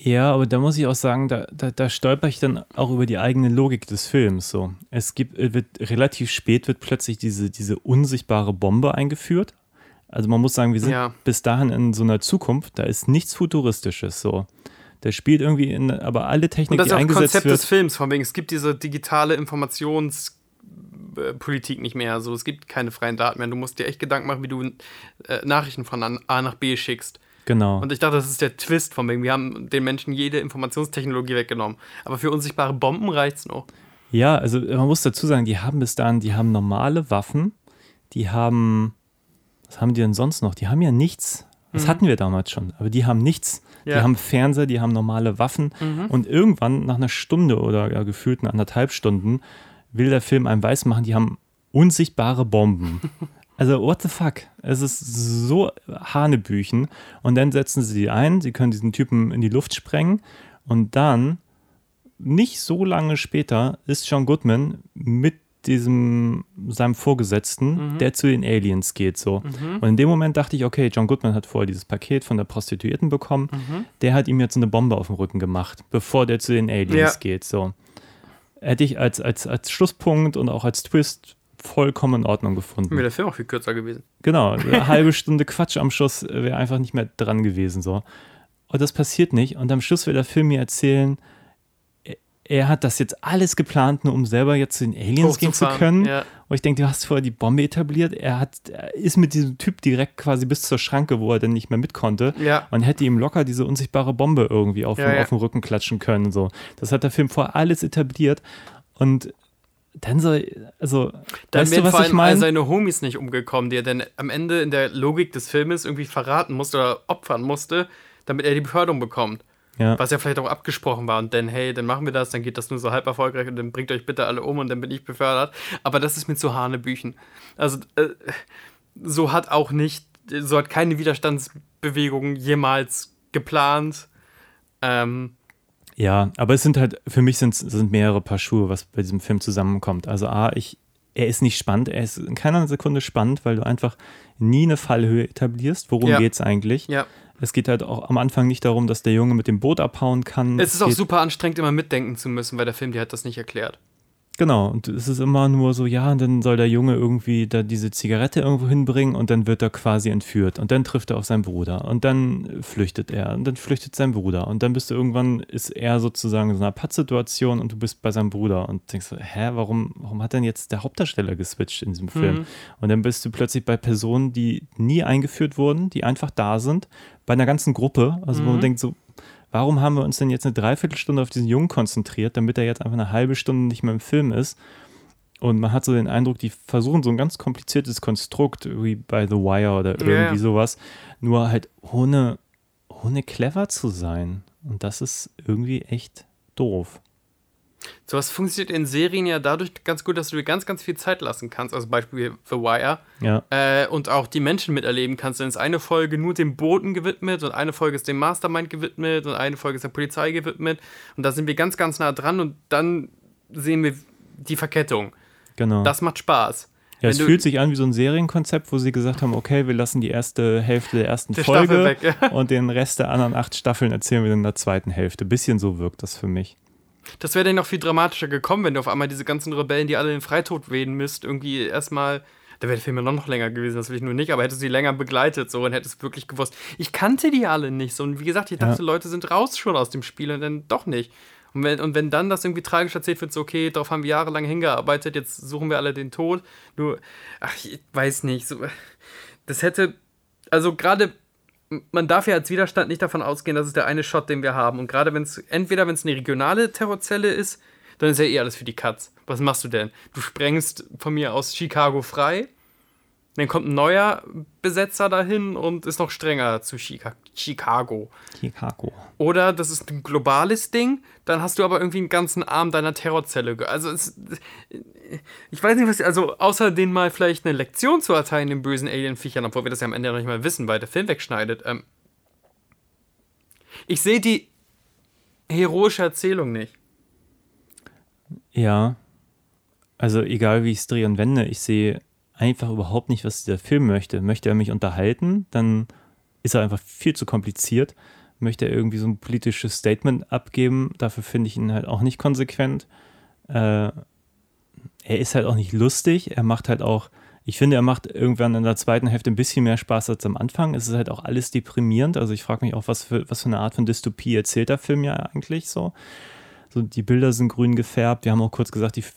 Ja, aber da muss ich auch sagen, da, da, da stolper ich dann auch über die eigene Logik des Films. So. Es gibt, äh, wird relativ spät wird plötzlich diese, diese unsichtbare Bombe eingeführt. Also man muss sagen, wir sind Ja. bis dahin in so einer Zukunft, da ist nichts Futuristisches so. Der spielt irgendwie in, aber alle Und Technik, das die ist auch das eingesetzt Konzept wird. des Films, von wegen, es gibt diese digitale Informationspolitik nicht mehr. Also es gibt keine freien Daten mehr. Du musst dir echt Gedanken machen, wie du äh, Nachrichten von A nach B schickst. Genau. Und ich dachte, das ist der Twist von wegen, wir haben den Menschen jede Informationstechnologie weggenommen. Aber für unsichtbare Bomben reicht's noch. Ja, also man muss dazu sagen, die haben bis dahin, die haben normale Waffen, die haben, was haben die denn sonst noch? Die haben ja nichts. Das hatten wir damals schon, aber die haben nichts. Die Mhm. Ja. Mhm. haben Fernseher, die haben normale Waffen und irgendwann nach einer Stunde oder ja, gefühlten anderthalb Stunden will der Film einem weismachen, die haben unsichtbare Bomben. [LAUGHS] Also, what the fuck? Es ist so Hanebüchen. Und dann setzen sie die ein, sie können diesen Typen in die Luft sprengen und dann nicht so lange später ist John Goodman mit diesem seinem Vorgesetzten, Mhm. der zu den Aliens geht so. Und in dem Moment dachte ich, okay, John Goodman hat vorher dieses Paket von der Prostituierten bekommen. Mhm. Der hat ihm jetzt eine Bombe auf den Rücken gemacht, bevor der zu den Aliens Ja. geht. So hätte ich als, als, als Schlusspunkt und auch als Twist vollkommen in Ordnung gefunden. Wäre der Film auch viel kürzer gewesen. Genau, [LAUGHS] eine halbe Stunde Quatsch am Schluss wäre einfach nicht mehr dran gewesen. So. Und das passiert nicht. Und am Schluss will der Film mir erzählen, er- hat das jetzt alles geplant, nur um selber jetzt zu den Aliens gehen zu können. ja. Und ich denke, du hast vorher die Bombe etabliert. Er, hat, er ist mit diesem Typ direkt quasi bis zur Schranke, wo er dann nicht mehr mit konnte. Ja. Man hätte ihm locker diese unsichtbare Bombe irgendwie auf, Ja, den, ja. auf den Rücken klatschen können. So. Das hat der Film vorher alles etabliert. Und dann soll, also, Dann weißt du, was vor ich allem all meine? seine Homies nicht umgekommen, die er dann am Ende in der Logik des Filmes irgendwie verraten musste oder opfern musste, damit er die Beförderung bekommt. Ja. Was ja vielleicht auch abgesprochen war. Und dann, hey, dann machen wir das, dann geht das nur so halb erfolgreich und dann bringt euch bitte alle um und dann bin ich befördert. Aber das ist mir zu Hanebüchen. Also, äh, so hat auch nicht, so hat keine Widerstandsbewegung jemals geplant. Ähm, Ja, aber es sind halt, für mich sind sind mehrere Paar Schuhe, was bei diesem Film zusammenkommt. Also A, ich, er ist nicht spannend, er ist in keiner Sekunde spannend, weil du einfach nie eine Fallhöhe etablierst. Worum Ja. geht's eigentlich? ja. Es geht halt auch am Anfang nicht darum, dass der Junge mit dem Boot abhauen kann. Es ist auch geht, super anstrengend, immer mitdenken zu müssen, weil der Film dir hat das nicht erklärt. Genau, und es ist immer nur so, ja, und dann soll der Junge irgendwie da diese Zigarette irgendwo hinbringen und dann wird er quasi entführt. Und dann trifft er auf seinen Bruder und dann flüchtet er und dann flüchtet sein Bruder. Und dann bist du irgendwann, ist er sozusagen in so einer Pattsituation und du bist bei seinem Bruder und denkst so, hä, warum, warum hat denn jetzt der Hauptdarsteller geswitcht in diesem Film? Und dann bist du plötzlich bei Personen, die nie eingeführt wurden, die einfach da sind, bei einer ganzen Gruppe, also wo man denkt so, warum haben wir uns denn jetzt eine Dreiviertelstunde auf diesen Jungen konzentriert, damit er jetzt einfach eine halbe Stunde nicht mehr im Film ist? Und man hat so den Eindruck, die versuchen so ein ganz kompliziertes Konstrukt, wie bei The Wire oder irgendwie ja. sowas, nur halt ohne, ohne clever zu sein. Und das ist irgendwie echt doof. Sowas funktioniert in Serien ja dadurch ganz gut, dass du dir ganz, ganz viel Zeit lassen kannst. Also Beispiel The Wire. Ja, Äh, und auch die Menschen miterleben kannst. Dann ist eine Folge nur dem Boten gewidmet und eine Folge ist dem Mastermind gewidmet und eine Folge ist der Polizei gewidmet. Und da sind wir ganz, ganz nah dran und dann sehen wir die Verkettung. genau. Das macht Spaß. ja, es wenn fühlt sich an wie so ein Serienkonzept, wo sie gesagt haben, okay, wir lassen die erste Hälfte der ersten Der Folge weg, ja. und den Rest der anderen acht Staffeln erzählen wir in der zweiten Hälfte. Bisschen so wirkt das für mich. Das wäre dann noch viel dramatischer gekommen, wenn du auf einmal diese ganzen Rebellen, die alle den Freitod wählen müsst, irgendwie erstmal. Da wäre der Film ja noch länger gewesen, das will ich nur nicht, aber hättest du sie länger begleitet so und hättest wirklich gewusst. Ich kannte die alle nicht so. Und wie gesagt, ich Ja. dachte, Leute sind raus schon aus dem Spiel und dann doch nicht. Und wenn, und wenn dann das irgendwie tragisch erzählt wird, so, okay, darauf haben wir jahrelang hingearbeitet, jetzt suchen wir alle den Tod. Nur, ach, ich weiß nicht, so, das hätte, also gerade, man darf ja als Widerstand nicht davon ausgehen, dass es der eine Shot, den wir haben. Und gerade wenn es, entweder wenn es eine regionale Terrorzelle ist, dann ist ja eh alles für die Katz. Was machst du denn? Du sprengst von mir aus Chicago frei, dann kommt ein neuer Besetzer dahin und ist noch strenger zu Chica Chicago. Chicago. Oder das ist ein globales Ding, dann hast du aber irgendwie einen ganzen Arm deiner Terrorzelle. Also es, ich weiß nicht, was, also außer denen mal vielleicht eine Lektion zu erteilen, den bösen Alien-Viechern, obwohl wir das ja am Ende noch nicht mal wissen, weil der Film wegschneidet. Ähm, ich sehe die heroische Erzählung nicht. Ja. Also egal wie ich es drehe und wende, ich sehe einfach überhaupt nicht, was dieser Film möchte. Möchte er mich unterhalten, dann ist er einfach viel zu kompliziert. Möchte er irgendwie so ein politisches Statement abgeben, dafür finde ich ihn halt auch nicht konsequent. Äh, er ist halt auch nicht lustig, er macht halt auch, ich finde, er macht irgendwann in der zweiten Hälfte ein bisschen mehr Spaß als am Anfang. Es ist halt auch alles deprimierend, also ich frage mich auch, was für, was für eine Art von Dystopie erzählt der Film ja eigentlich so. So, die Bilder sind grün gefärbt. Wir haben auch kurz gesagt, die F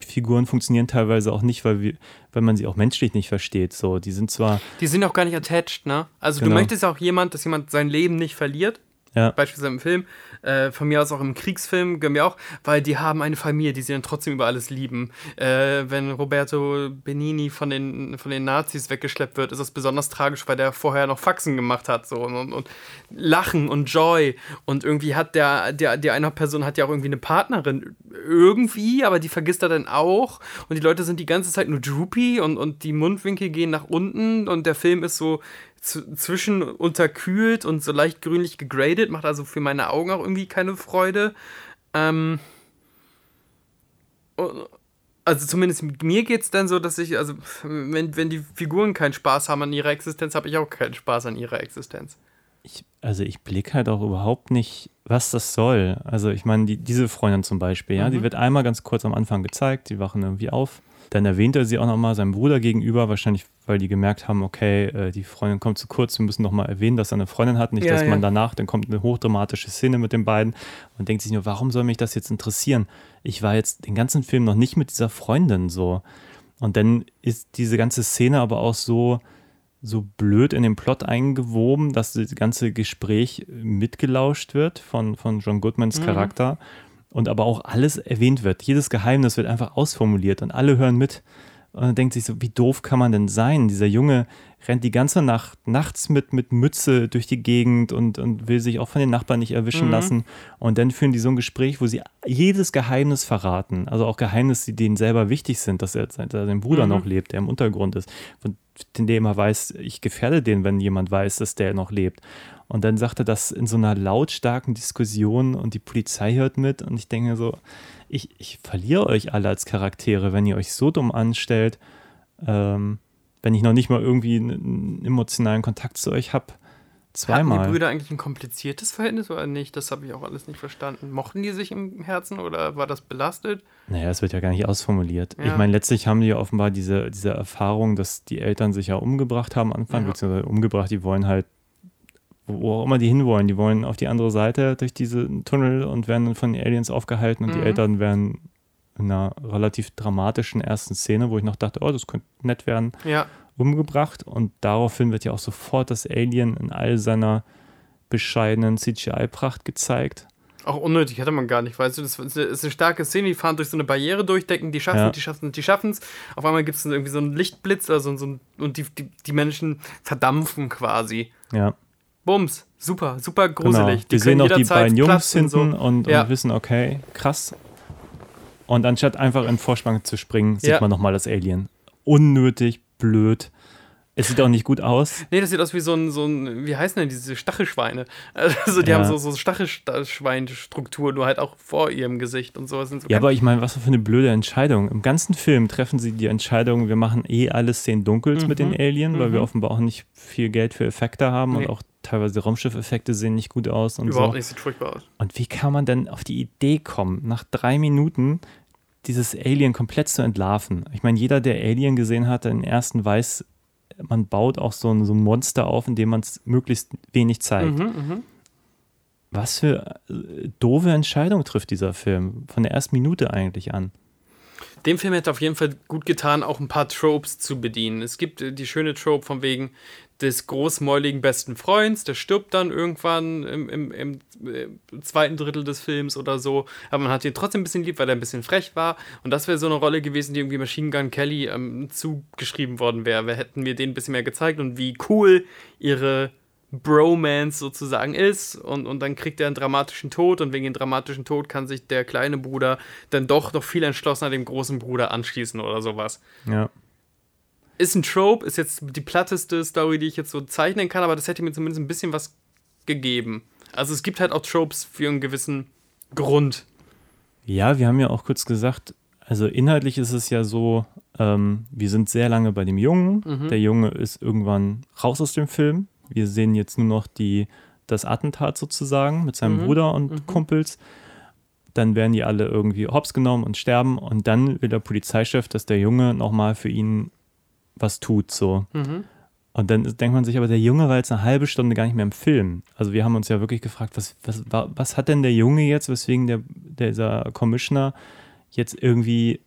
Figuren funktionieren teilweise auch nicht, weil, wir, weil man sie auch menschlich nicht versteht. So, die sind zwar, Die sind auch gar nicht attached, ne? Also Genau. du möchtest auch jemand, dass jemand sein Leben nicht verliert. ja, beispielsweise im Film, äh, von mir aus auch im Kriegsfilm, gönnen wir auch, weil die haben eine Familie, die sie dann trotzdem über alles lieben. Äh, wenn Roberto Benini von den, von den Nazis weggeschleppt wird, ist das besonders tragisch, weil der vorher noch Faxen gemacht hat. So, und, und, Lachen und Joy. Und irgendwie hat der, der, die eine Person hat ja auch irgendwie eine Partnerin. Irgendwie, aber die vergisst er dann auch. Und die Leute sind die ganze Zeit nur droopy und, und die Mundwinkel gehen nach unten und der Film ist so zwischen unterkühlt und so leicht grünlich gegradet, macht also für meine Augen auch irgendwie keine Freude. Ähm, Also zumindest mir geht es dann so, dass ich, also wenn, wenn die Figuren keinen Spaß haben an ihrer Existenz, habe ich auch keinen Spaß an ihrer Existenz. Ich, also ich blicke halt auch überhaupt nicht, was das soll. Also ich meine, die, diese Freundin zum Beispiel, ja, die wird einmal ganz kurz am Anfang gezeigt, die wachen irgendwie auf. Dann erwähnt er sie auch nochmal seinem Bruder gegenüber, wahrscheinlich, weil die gemerkt haben, okay, äh, die Freundin kommt zu kurz, wir müssen nochmal erwähnen, dass er eine Freundin hat. Nicht, Ja, dass ja. man danach, dann kommt eine hochdramatische Szene mit den beiden und denkt sich nur, warum soll mich das jetzt interessieren? Ich war jetzt den ganzen Film noch nicht mit dieser Freundin so. Und dann ist diese ganze Szene aber auch so, so blöd in den Plot eingewoben, dass das ganze Gespräch mitgelauscht wird von, von John Goodmans Charakter und aber auch alles erwähnt wird. Jedes Geheimnis wird einfach ausformuliert und alle hören mit. Und dann denkt sich so, wie doof kann man denn sein? Dieser Junge rennt die ganze Nacht nachts mit, mit Mütze durch die Gegend und, und will sich auch von den Nachbarn nicht erwischen lassen. Und dann führen die so ein Gespräch, wo sie jedes Geheimnis verraten. Also auch Geheimnisse, die denen selber wichtig sind, dass er, dass er sein Bruder noch lebt, der im Untergrund ist. Von dem er weiß, ich gefährde den, wenn jemand weiß, dass der noch lebt. Und dann sagt er das in so einer lautstarken Diskussion und die Polizei hört mit und ich denke so, ich, ich verliere euch alle als Charaktere, wenn ihr euch so dumm anstellt, ähm, wenn ich noch nicht mal irgendwie einen, emotionalen Kontakt zu euch habe. Hatten die Zweimal. Brüder eigentlich ein kompliziertes Verhältnis oder nicht? Das habe ich auch alles nicht verstanden. Mochten die sich im Herzen oder war das belastet? Naja, es wird ja gar nicht ausformuliert. Ja. Ich meine, letztlich haben die ja offenbar diese, diese Erfahrung, dass die Eltern sich ja umgebracht haben Anfang, Ja. beziehungsweise umgebracht, die wollen halt, wo auch immer die hinwollen, die wollen auf die andere Seite durch diese Tunnel und werden dann von den Aliens aufgehalten und die Mhm. Eltern werden in einer relativ dramatischen ersten Szene, wo ich noch dachte, oh, das könnte nett werden, Ja. umgebracht und daraufhin wird ja auch sofort das Alien in all seiner bescheidenen CGI-Pracht gezeigt. Auch unnötig, hätte man gar nicht, weißt du, das ist eine, starke Szene, die fahren durch so eine Barriere durchdecken, die schaffen, Ja. die schaffen, die schaffen es. Auf einmal gibt es irgendwie so einen Lichtblitz oder so, so ein, und die, die, die Menschen verdampfen quasi. Ja. Bums, super, super Genau. gruselig. Wir sehen auch die beiden Jungs platzen, so. hinten und, Ja. und wissen, okay, krass. Und anstatt einfach in den Vorspann zu springen, sieht Ja. man nochmal das Alien. Unnötig, blöd. Es sieht auch nicht gut aus. Nee, das sieht aus wie so ein, so ein wie heißen denn diese Stachelschweine? [LAUGHS] Also die Ja. haben so, so Stachelschweinstruktur, nur halt auch vor ihrem Gesicht und sowas. So Ja, aber ich meine, was für eine blöde Entscheidung. Im ganzen Film treffen sie die Entscheidung, wir machen eh alle Szenen dunkels mit den Alien, weil wir offenbar auch nicht viel Geld für Effekte haben Mhm. Nee. und auch teilweise Raumschiff-Effekte sehen nicht gut aus und Überhaupt so. nicht, sieht furchtbar aus. Und wie kann man denn auf die Idee kommen, nach drei Minuten dieses Alien komplett zu entlarven? Ich meine, jeder, der Alien gesehen hat, den ersten weiß, man baut auch so ein, so ein Monster auf, in dem man es möglichst wenig zeigt. Mhm, Was für äh, doofe Entscheidung trifft dieser Film? Von der ersten Minute eigentlich an. Dem Film hätte auf jeden Fall gut getan, auch ein paar Tropes zu bedienen. Es gibt äh, die schöne Trope von wegen des großmäuligen besten Freunds, der stirbt dann irgendwann im, im, im zweiten Drittel des Films oder so, aber man hat ihn trotzdem ein bisschen lieb, weil er ein bisschen frech war und das wäre so eine Rolle gewesen, die irgendwie Machine Gun Kelly ähm, zugeschrieben worden wäre. Wir hätten wir den ein bisschen mehr gezeigt und wie cool ihre Bromance sozusagen ist und, und dann kriegt er einen dramatischen Tod und wegen dem dramatischen Tod kann sich der kleine Bruder dann doch noch viel entschlossener dem großen Bruder anschließen oder sowas. Ja. Ist ein Trope, ist jetzt die platteste Story, die ich jetzt so zeichnen kann, aber das hätte mir zumindest ein bisschen was gegeben. Also es gibt halt auch Tropes für einen gewissen Grund. Ja, wir haben ja auch kurz gesagt, also inhaltlich ist es ja so, ähm, wir sind sehr lange bei dem Jungen. Der Junge ist irgendwann raus aus dem Film. Wir sehen jetzt nur noch die, das Attentat sozusagen mit seinem Bruder und Kumpels. Dann werden die alle irgendwie hops genommen und sterben. Und dann will der Polizeichef, dass der Junge nochmal für ihn was tut. So. Und dann denkt man sich, aber der Junge war jetzt eine halbe Stunde gar nicht mehr im Film. Also wir haben uns ja wirklich gefragt, was, was, wa- was hat denn der Junge jetzt, weswegen der, dieser Commissioner jetzt irgendwie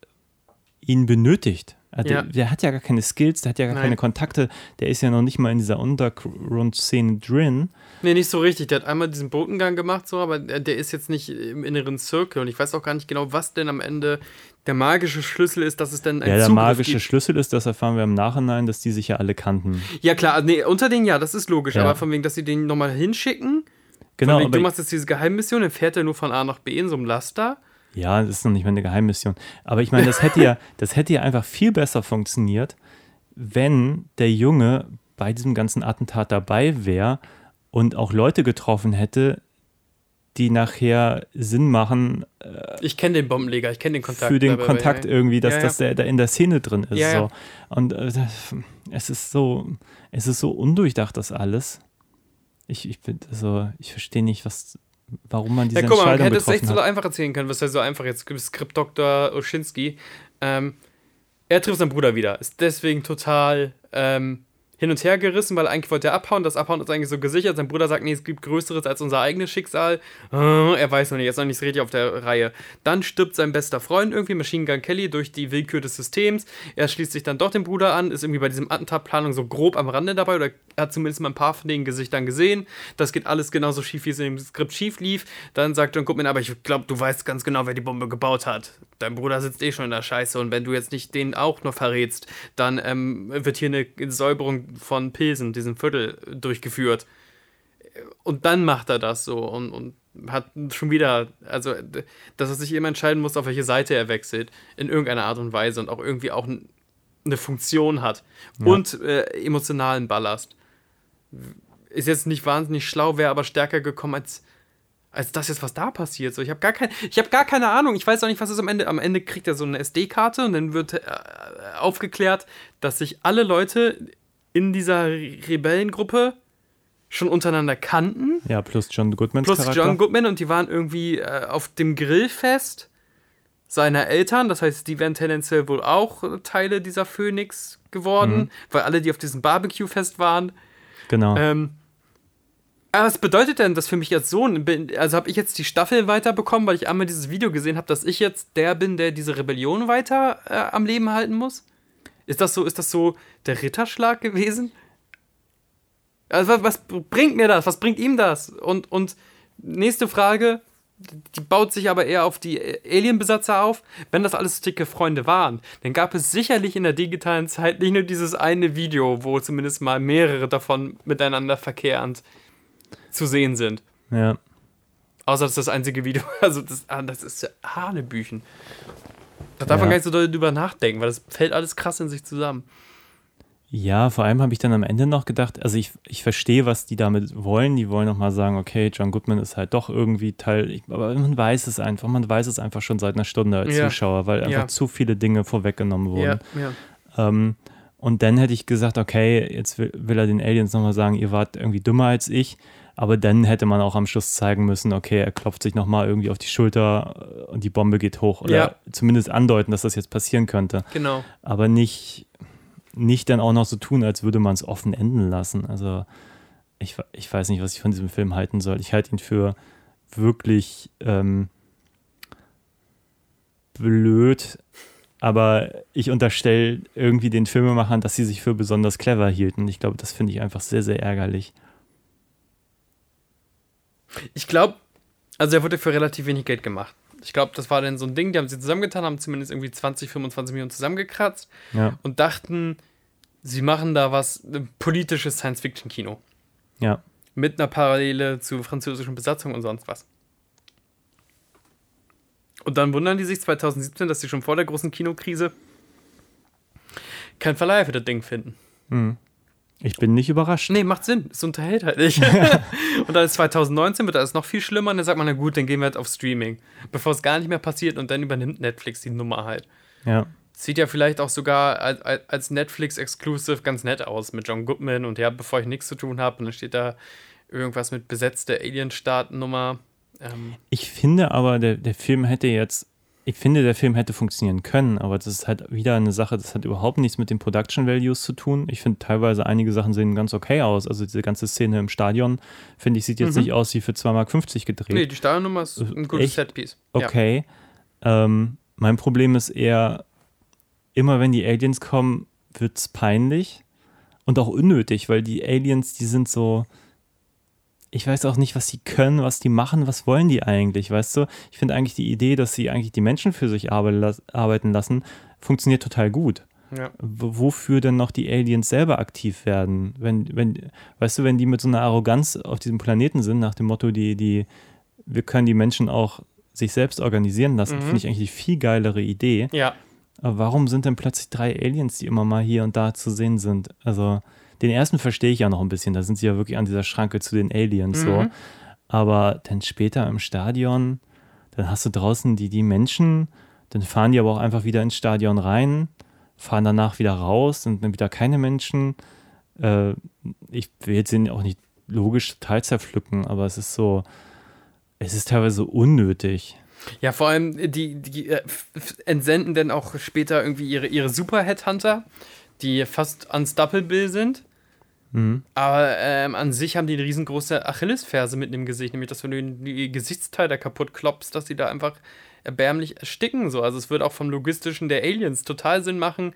ihn benötigt? Also Ja. Der, der hat ja gar keine Skills, der hat ja gar Nein. keine Kontakte, der ist ja noch nicht mal in dieser Untergrund-Szene drin. Nee, nicht so richtig. Der hat einmal diesen Botengang gemacht, so, aber der, der ist jetzt nicht im inneren Circle und ich weiß auch gar nicht genau, was denn am Ende der magische Schlüssel ist, dass es dann ein Ja, der Zugriff magische gibt. Schlüssel ist, das erfahren wir im Nachhinein, dass die sich ja alle kannten. Ja, klar, nee, unter den ja, das ist logisch, Ja. aber von wegen, dass sie den nochmal hinschicken. Genau, wegen, du machst jetzt diese Geheimmission, dann fährt er nur von A nach B in so einem Laster. Ja, das ist noch nicht mal eine Geheimmission. Aber ich meine, das hätte ja, [LAUGHS] das hätte ja einfach viel besser funktioniert, wenn der Junge bei diesem ganzen Attentat dabei wäre und auch Leute getroffen hätte, die nachher Sinn machen Ich kenne den Bombenleger, ich kenne den Kontakt. für den aber- Kontakt ja, irgendwie, dass, Ja, ja. dass der da in der Szene drin ist. Ja, ja. So. Und äh, das- es ist so, es ist so undurchdacht, das alles. Ich, ich bin, also, ich verstehe nicht, was, warum man diese Ja, guck mal, man Entscheidung hätte es echt so einfach erzählen können. Was heißt so einfach? Jetzt gibt es Skript Dr. Oschinski. Ähm, er trifft seinen Bruder wieder. Ist deswegen total ähm, hin und her gerissen, weil eigentlich wollte er abhauen. Das Abhauen ist eigentlich so gesichert. Sein Bruder sagt, nee, es gibt Größeres als unser eigenes Schicksal. Äh, er weiß noch nicht, er ist noch nicht richtig auf der Reihe. Dann stirbt sein bester Freund irgendwie, Machine Gun Kelly, durch die Willkür des Systems. Er schließt sich dann doch dem Bruder an, ist irgendwie bei diesem Attentatplanung so grob am Rande dabei oder er hat zumindest mal ein paar von den Gesichtern gesehen. Das geht alles genauso schief, wie es in dem Skript schief lief. Dann sagt John Goodman, aber ich glaube, du weißt ganz genau, wer die Bombe gebaut hat. Dein Bruder sitzt eh schon in der Scheiße und wenn du jetzt nicht den auch noch verrätst, dann ähm, wird hier eine Säuberung von Pilsen, diesem Viertel, durchgeführt. Und dann macht er das so und, und hat schon wieder, also, dass er sich immer entscheiden muss, auf welche Seite er wechselt, in irgendeiner Art und Weise und auch irgendwie auch eine Funktion hat und äh, emotionalen Ballast. Ist jetzt nicht wahnsinnig schlau, wäre aber stärker gekommen als, als das jetzt, was da passiert. So, ich habe gar, kein, ich hab gar keine Ahnung. Ich weiß auch nicht, was ist am Ende. Am Ende kriegt er so eine SD-Karte und dann wird äh, aufgeklärt, dass sich alle Leute in dieser Rebellengruppe schon untereinander kannten. Ja, plus John Goodmans Plus Charakter. John Goodman und die waren irgendwie äh, auf dem Grillfest seiner Eltern. Das heißt, die wären tendenziell wohl auch Teile dieser Phoenix geworden, Mhm. weil alle, die auf diesem Barbecue-Fest waren. genau. Ähm, aber was bedeutet denn das für mich als Sohn? Bin, also habe ich jetzt die Staffel weiterbekommen, weil ich einmal dieses Video gesehen habe, dass ich jetzt der bin, der diese Rebellion weiter äh, am Leben halten muss? Ist das so, ist das so der Ritterschlag gewesen? Also was, bringt mir das? Was bringt ihm das? Und, und nächste Frage, die baut sich aber eher auf die Alien-Besatzer auf. Wenn das alles dicke Freunde waren, dann gab es sicherlich in der digitalen Zeit nicht nur dieses eine Video, wo zumindest mal mehrere davon miteinander verkehrend zu sehen sind. ja. Außer das ist das einzige Video. [LAUGHS] Also das, ah, das ist ja Hanebüchen. Da darf Ja. man gar nicht so doll drüber nachdenken, weil das fällt alles krass in sich zusammen. Ja, vor allem habe ich dann am Ende noch gedacht, also ich, ich verstehe, was die damit wollen. Die wollen nochmal sagen, okay, John Goodman ist halt doch irgendwie Teil, aber man weiß es einfach, man weiß es einfach schon seit einer Stunde als Ja. Zuschauer, weil einfach Ja. zu viele Dinge vorweggenommen wurden. Ja. Ähm, und dann hätte ich gesagt, okay, jetzt will, will er den Aliens nochmal sagen, ihr wart irgendwie dümmer als ich. Aber dann hätte man auch am Schluss zeigen müssen, okay, er klopft sich nochmal irgendwie auf die Schulter äh, und die Bombe geht hoch. Oder Ja. zumindest andeuten, dass das jetzt passieren könnte. Genau. Aber nicht, nicht dann auch noch so tun, als würde man es offen enden lassen. Also ich, ich weiß nicht, was ich von diesem Film halten soll. Ich halte ihn für wirklich ähm, blöd, aber ich unterstelle irgendwie den Filmemachern, dass sie sich für besonders clever hielten. Ich glaube, das finde ich einfach sehr, sehr ärgerlich. Ich glaube, also er wurde für relativ wenig Geld gemacht. Ich glaube, das war dann so ein Ding, die haben sie zusammengetan, haben zumindest irgendwie 20, 25 Millionen zusammengekratzt Ja, und dachten, sie machen da was, ein politisches Science-Fiction-Kino. ja. Mit einer Parallele zur französischen Besatzung und sonst was. Und dann wundern die sich 2017, dass sie schon vor der großen Kinokrise kein Verleiher für das Ding finden. Ich bin nicht überrascht. Nee, macht Sinn. Es unterhält halt nicht. [LAUGHS] und dann ist 2019, wird alles noch viel schlimmer und dann sagt man, na gut, dann gehen wir halt auf Streaming. Bevor es gar nicht mehr passiert und dann übernimmt Netflix die Nummer halt. Ja. Sieht ja vielleicht auch sogar als, als Netflix-Exclusive ganz nett aus mit John Goodman und ja, bevor ich nichts zu tun habe und dann steht da irgendwas mit besetzte Alien-Startnummer. Ähm, Ich finde aber, der, der Film hätte jetzt, ich finde, der Film hätte funktionieren können, aber das ist halt wieder eine Sache, das hat überhaupt nichts mit den Production Values zu tun. Ich finde teilweise einige Sachen sehen ganz okay aus. Also diese ganze Szene im Stadion, finde ich, sieht jetzt nicht aus wie für 2,50 Mark gedreht. nee, die Startnummer ist ein gutes Echt? Setpiece. Ja. okay. Ähm, mein Problem ist eher, immer wenn die Aliens kommen, wird es peinlich und auch unnötig, weil die Aliens, die sind so. Ich weiß auch nicht, was die können, was die machen, was wollen die eigentlich, weißt du? Ich finde eigentlich die Idee, dass sie eigentlich die Menschen für sich arbeiten las- arbeiten lassen, funktioniert total gut. Ja. Wofür denn noch die Aliens selber aktiv werden? Wenn, wenn, weißt du, wenn die mit so einer Arroganz auf diesem Planeten sind, nach dem Motto, die, die, wir können die Menschen auch sich selbst organisieren lassen, Mhm. finde ich eigentlich die viel geilere Idee. ja. Aber warum sind denn plötzlich drei Aliens, die immer mal hier und da zu sehen sind? Also, den ersten verstehe ich ja noch ein bisschen, da sind sie ja wirklich an dieser Schranke zu den Aliens so. Mhm. Aber dann später im Stadion, dann hast du draußen die, die Menschen, dann fahren die aber auch einfach wieder ins Stadion rein, fahren danach wieder raus, sind dann wieder keine Menschen. Äh, ich will jetzt den auch nicht logisch total zerpflücken, aber es ist so, es ist teilweise unnötig. Ja, vor allem, die, die äh, entsenden dann auch später irgendwie ihre, ihre Super-Headhunter, die fast unstoppable sind. Mhm. Aber ähm, an sich haben die eine riesengroße Achillesferse mitten im Gesicht, nämlich dass wenn du die Gesichtsteile kaputt klopfst, dass die da einfach erbärmlich ersticken. So. Also es würde auch vom Logistischen der Aliens total Sinn machen,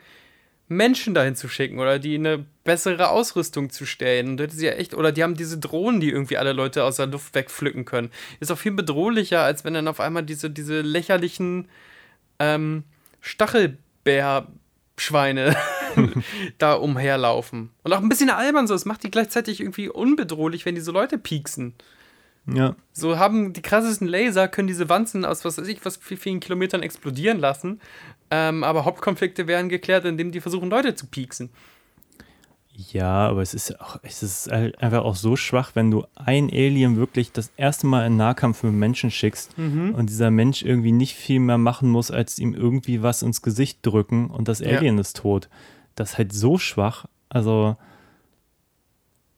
Menschen dahin zu schicken oder die eine bessere Ausrüstung zu stellen. Und das ist ja echt, oder die haben diese Drohnen, die irgendwie alle Leute aus der Luft wegpflücken können. Ist auch viel bedrohlicher, als wenn dann auf einmal diese, diese lächerlichen ähm, Stachelbärschweine [LAUGHS] da umherlaufen. Und auch ein bisschen albern so. Es macht die gleichzeitig irgendwie unbedrohlich, wenn diese Leute pieksen. Ja, So haben die krassesten Laser, können diese Wanzen aus was weiß ich, was wie vielen Kilometern explodieren lassen. Ähm, aber Hauptkonflikte werden geklärt, indem die versuchen, Leute zu pieksen. Ja, aber es ist auch, es ist halt einfach auch so schwach, wenn du ein Alien wirklich das erste Mal in Nahkampf mit Menschen schickst und dieser Mensch irgendwie nicht viel mehr machen muss, als ihm irgendwie was ins Gesicht drücken und das Ja. Alien ist tot. Das ist halt so schwach. Also,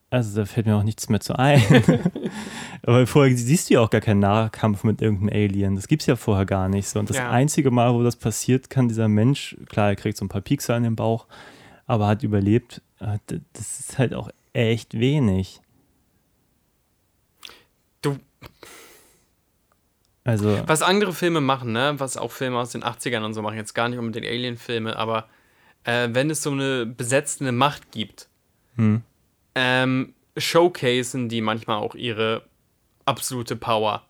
also da fällt mir auch nichts mehr zu ein. [LAUGHS] aber vorher siehst du ja auch gar keinen Nahkampf mit irgendeinem Alien. Das gibt's ja vorher gar nicht so. Und das Ja. einzige Mal, wo das passiert, kann dieser Mensch, klar, er kriegt so ein paar Piekser in den Bauch, aber hat überlebt. Äh, Das ist halt auch echt wenig. Du, Also, was andere Filme machen, ne, was auch Filme aus den 80ern und so machen, jetzt gar nicht unbedingt Alien-Filme, aber äh, wenn es so eine besetzende Macht gibt, Hm. ähm, showcasen die manchmal auch ihre absolute Power.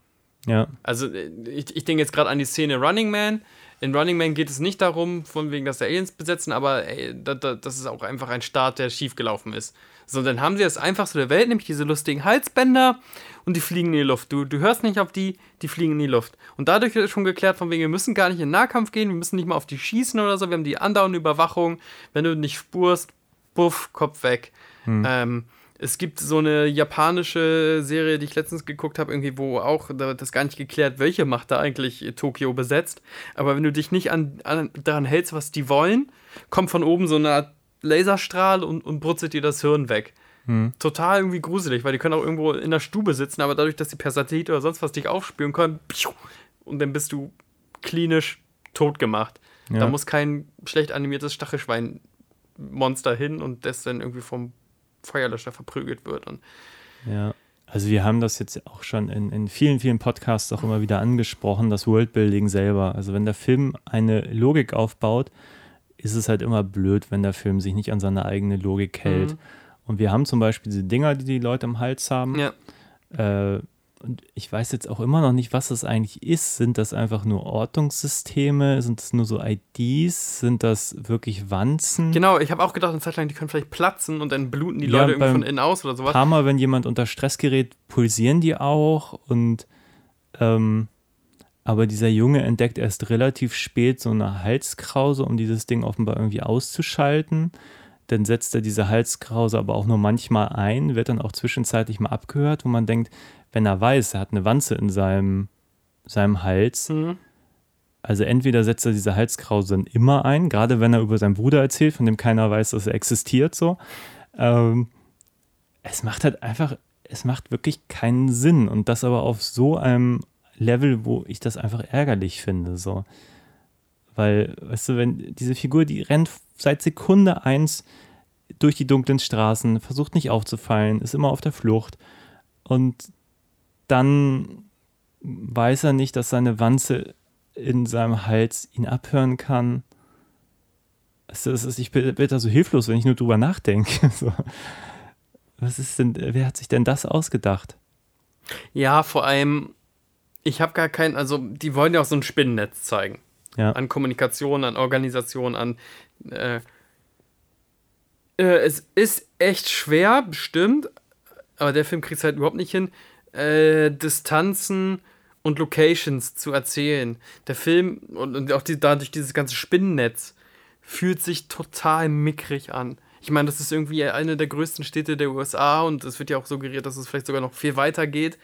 ja, Also äh, ich, ich denke jetzt gerade an die Szene Running Man. In Running Man geht es nicht darum, von wegen, dass da Aliens besetzen, aber ey, da, da, das ist auch einfach ein Start, der schiefgelaufen ist. So, dann haben sie das einfachste der Welt, nämlich diese lustigen Halsbänder und die fliegen in die Luft. Du, du hörst nicht auf die, die fliegen in die Luft. Und dadurch ist schon geklärt, von wegen, wir müssen gar nicht in Nahkampf gehen, wir müssen nicht mal auf die schießen oder so, wir haben die andauernde Überwachung. Wenn du nicht spurst, puff, Kopf weg. Ähm, es gibt so eine japanische Serie, die ich letztens geguckt habe, irgendwie, wo auch da wird das gar nicht geklärt, welche Macht da eigentlich Tokio besetzt. Aber wenn du dich nicht an, an, daran hältst, was die wollen, kommt von oben so eine Art Laserstrahl und, und brutzelt dir das Hirn weg. Total irgendwie gruselig, weil die können auch irgendwo in der Stube sitzen, aber dadurch, dass die per Satellit oder sonst was dich aufspüren können, und dann bist du klinisch tot gemacht. Da Ja. muss kein schlecht animiertes Stachelschwein-Monster hin und das dann irgendwie vom Feuerlöscher verprügelt wird. Und ja. Also wir haben das jetzt auch schon in, in vielen, vielen Podcasts auch immer wieder angesprochen, das Worldbuilding selber. Also wenn der Film eine Logik aufbaut, ist es halt immer blöd, wenn der Film sich nicht an seine eigene Logik hält. Mhm. Und wir haben zum Beispiel diese Dinger, die die Leute im Hals haben. ja, Äh, und ich weiß jetzt auch immer noch nicht, was das eigentlich ist. Sind das einfach nur Ortungssysteme? Sind das nur so IDs? Sind das wirklich Wanzen? genau. Ich habe auch gedacht, eine Zeit lang, die können vielleicht platzen und dann bluten die Ja, Leute irgendwie von innen aus oder sowas. Mal, wenn jemand unter Stress gerät, pulsieren die auch. Und ähm, aber dieser Junge entdeckt erst relativ spät so eine Halskrause, um dieses Ding offenbar irgendwie auszuschalten. Dann setzt er diese Halskrause aber auch nur manchmal ein, wird dann auch zwischenzeitlich mal abgehört, wo man denkt, wenn er weiß, er hat eine Wanze in seinem, seinem Hals, Mhm. also entweder setzt er diese Halskrause dann immer ein, gerade wenn er über seinen Bruder erzählt, von dem keiner weiß, dass er existiert, so. Ähm, es macht halt einfach, es macht wirklich keinen Sinn und das aber auf so einem Level, wo ich das einfach ärgerlich finde, so. Weil, weißt du, wenn diese Figur, die rennt seit Sekunde eins durch die dunklen Straßen, versucht nicht aufzufallen, ist immer auf der Flucht und dann weiß er nicht, dass seine Wanze in seinem Hals ihn abhören kann. Ich bin, da so hilflos, wenn ich nur drüber nachdenke. [LAUGHS] Was ist denn, wer hat sich denn das ausgedacht? Ja, vor allem, ich habe gar kein, also die wollen ja auch so ein Spinnennetz zeigen. Ja, An Kommunikation, an Organisation, an. Äh, äh, es ist echt schwer, bestimmt, aber der Film kriegt es halt überhaupt nicht hin, äh, Distanzen und Locations zu erzählen. Der Film und, und auch die, dadurch dieses ganze Spinnennetz fühlt sich total mickrig an. Ich meine, das ist irgendwie eine der größten Städte der USA und es wird ja auch suggeriert, dass es vielleicht sogar noch viel weiter geht.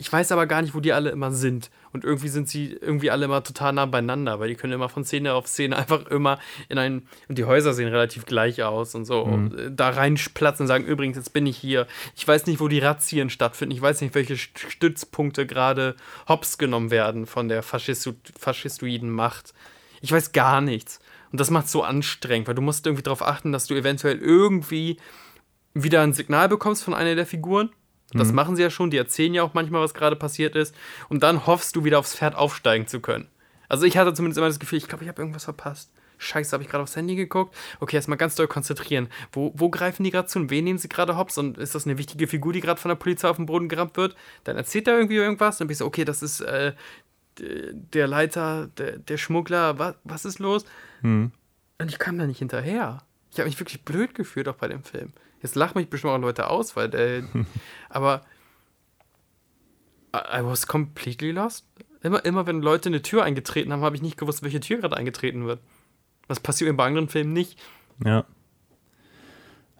Ich weiß aber gar nicht, wo die alle immer sind. Und irgendwie sind sie irgendwie alle immer total nah beieinander, weil die können immer von Szene auf Szene [LAUGHS] einfach immer in ein. Und die Häuser sehen relativ gleich aus und so. Mhm. Und da reinplatzen und sagen: Übrigens, jetzt bin ich hier. Ich weiß nicht, wo die Razzien stattfinden. Ich weiß nicht, welche St- Stützpunkte gerade hops genommen werden von der Faschisto faschistoiden Macht. Ich weiß gar nichts. Und das macht es so anstrengend, weil du musst irgendwie darauf achten, dass du eventuell irgendwie wieder ein Signal bekommst von einer der Figuren. Das machen sie ja schon, die erzählen ja auch manchmal, was gerade passiert ist. Und dann hoffst du, wieder aufs Pferd aufsteigen zu können. Also ich hatte zumindest immer das Gefühl, ich glaube, ich habe irgendwas verpasst. Scheiße, habe ich gerade aufs Handy geguckt? Okay, erstmal ganz doll konzentrieren. Wo, wo greifen die gerade zu und wen nehmen sie gerade hops? Und ist das eine wichtige Figur, die gerade von der Polizei auf den Boden gerammt wird? Dann erzählt er irgendwie irgendwas. Dann bin ich so, okay, das ist äh, der Leiter, der, der Schmuggler. Was, was ist los? Und ich kam da nicht hinterher. Ich habe mich wirklich blöd gefühlt auch bei dem Film. Jetzt lachen mich bestimmt auch Leute aus, weil der. [LAUGHS] aber. I was completely lost. Immer, immer wenn Leute eine Tür eingetreten haben, habe ich nicht gewusst, welche Tür gerade eingetreten wird. Das passiert bei anderen Filmen nicht. Ja.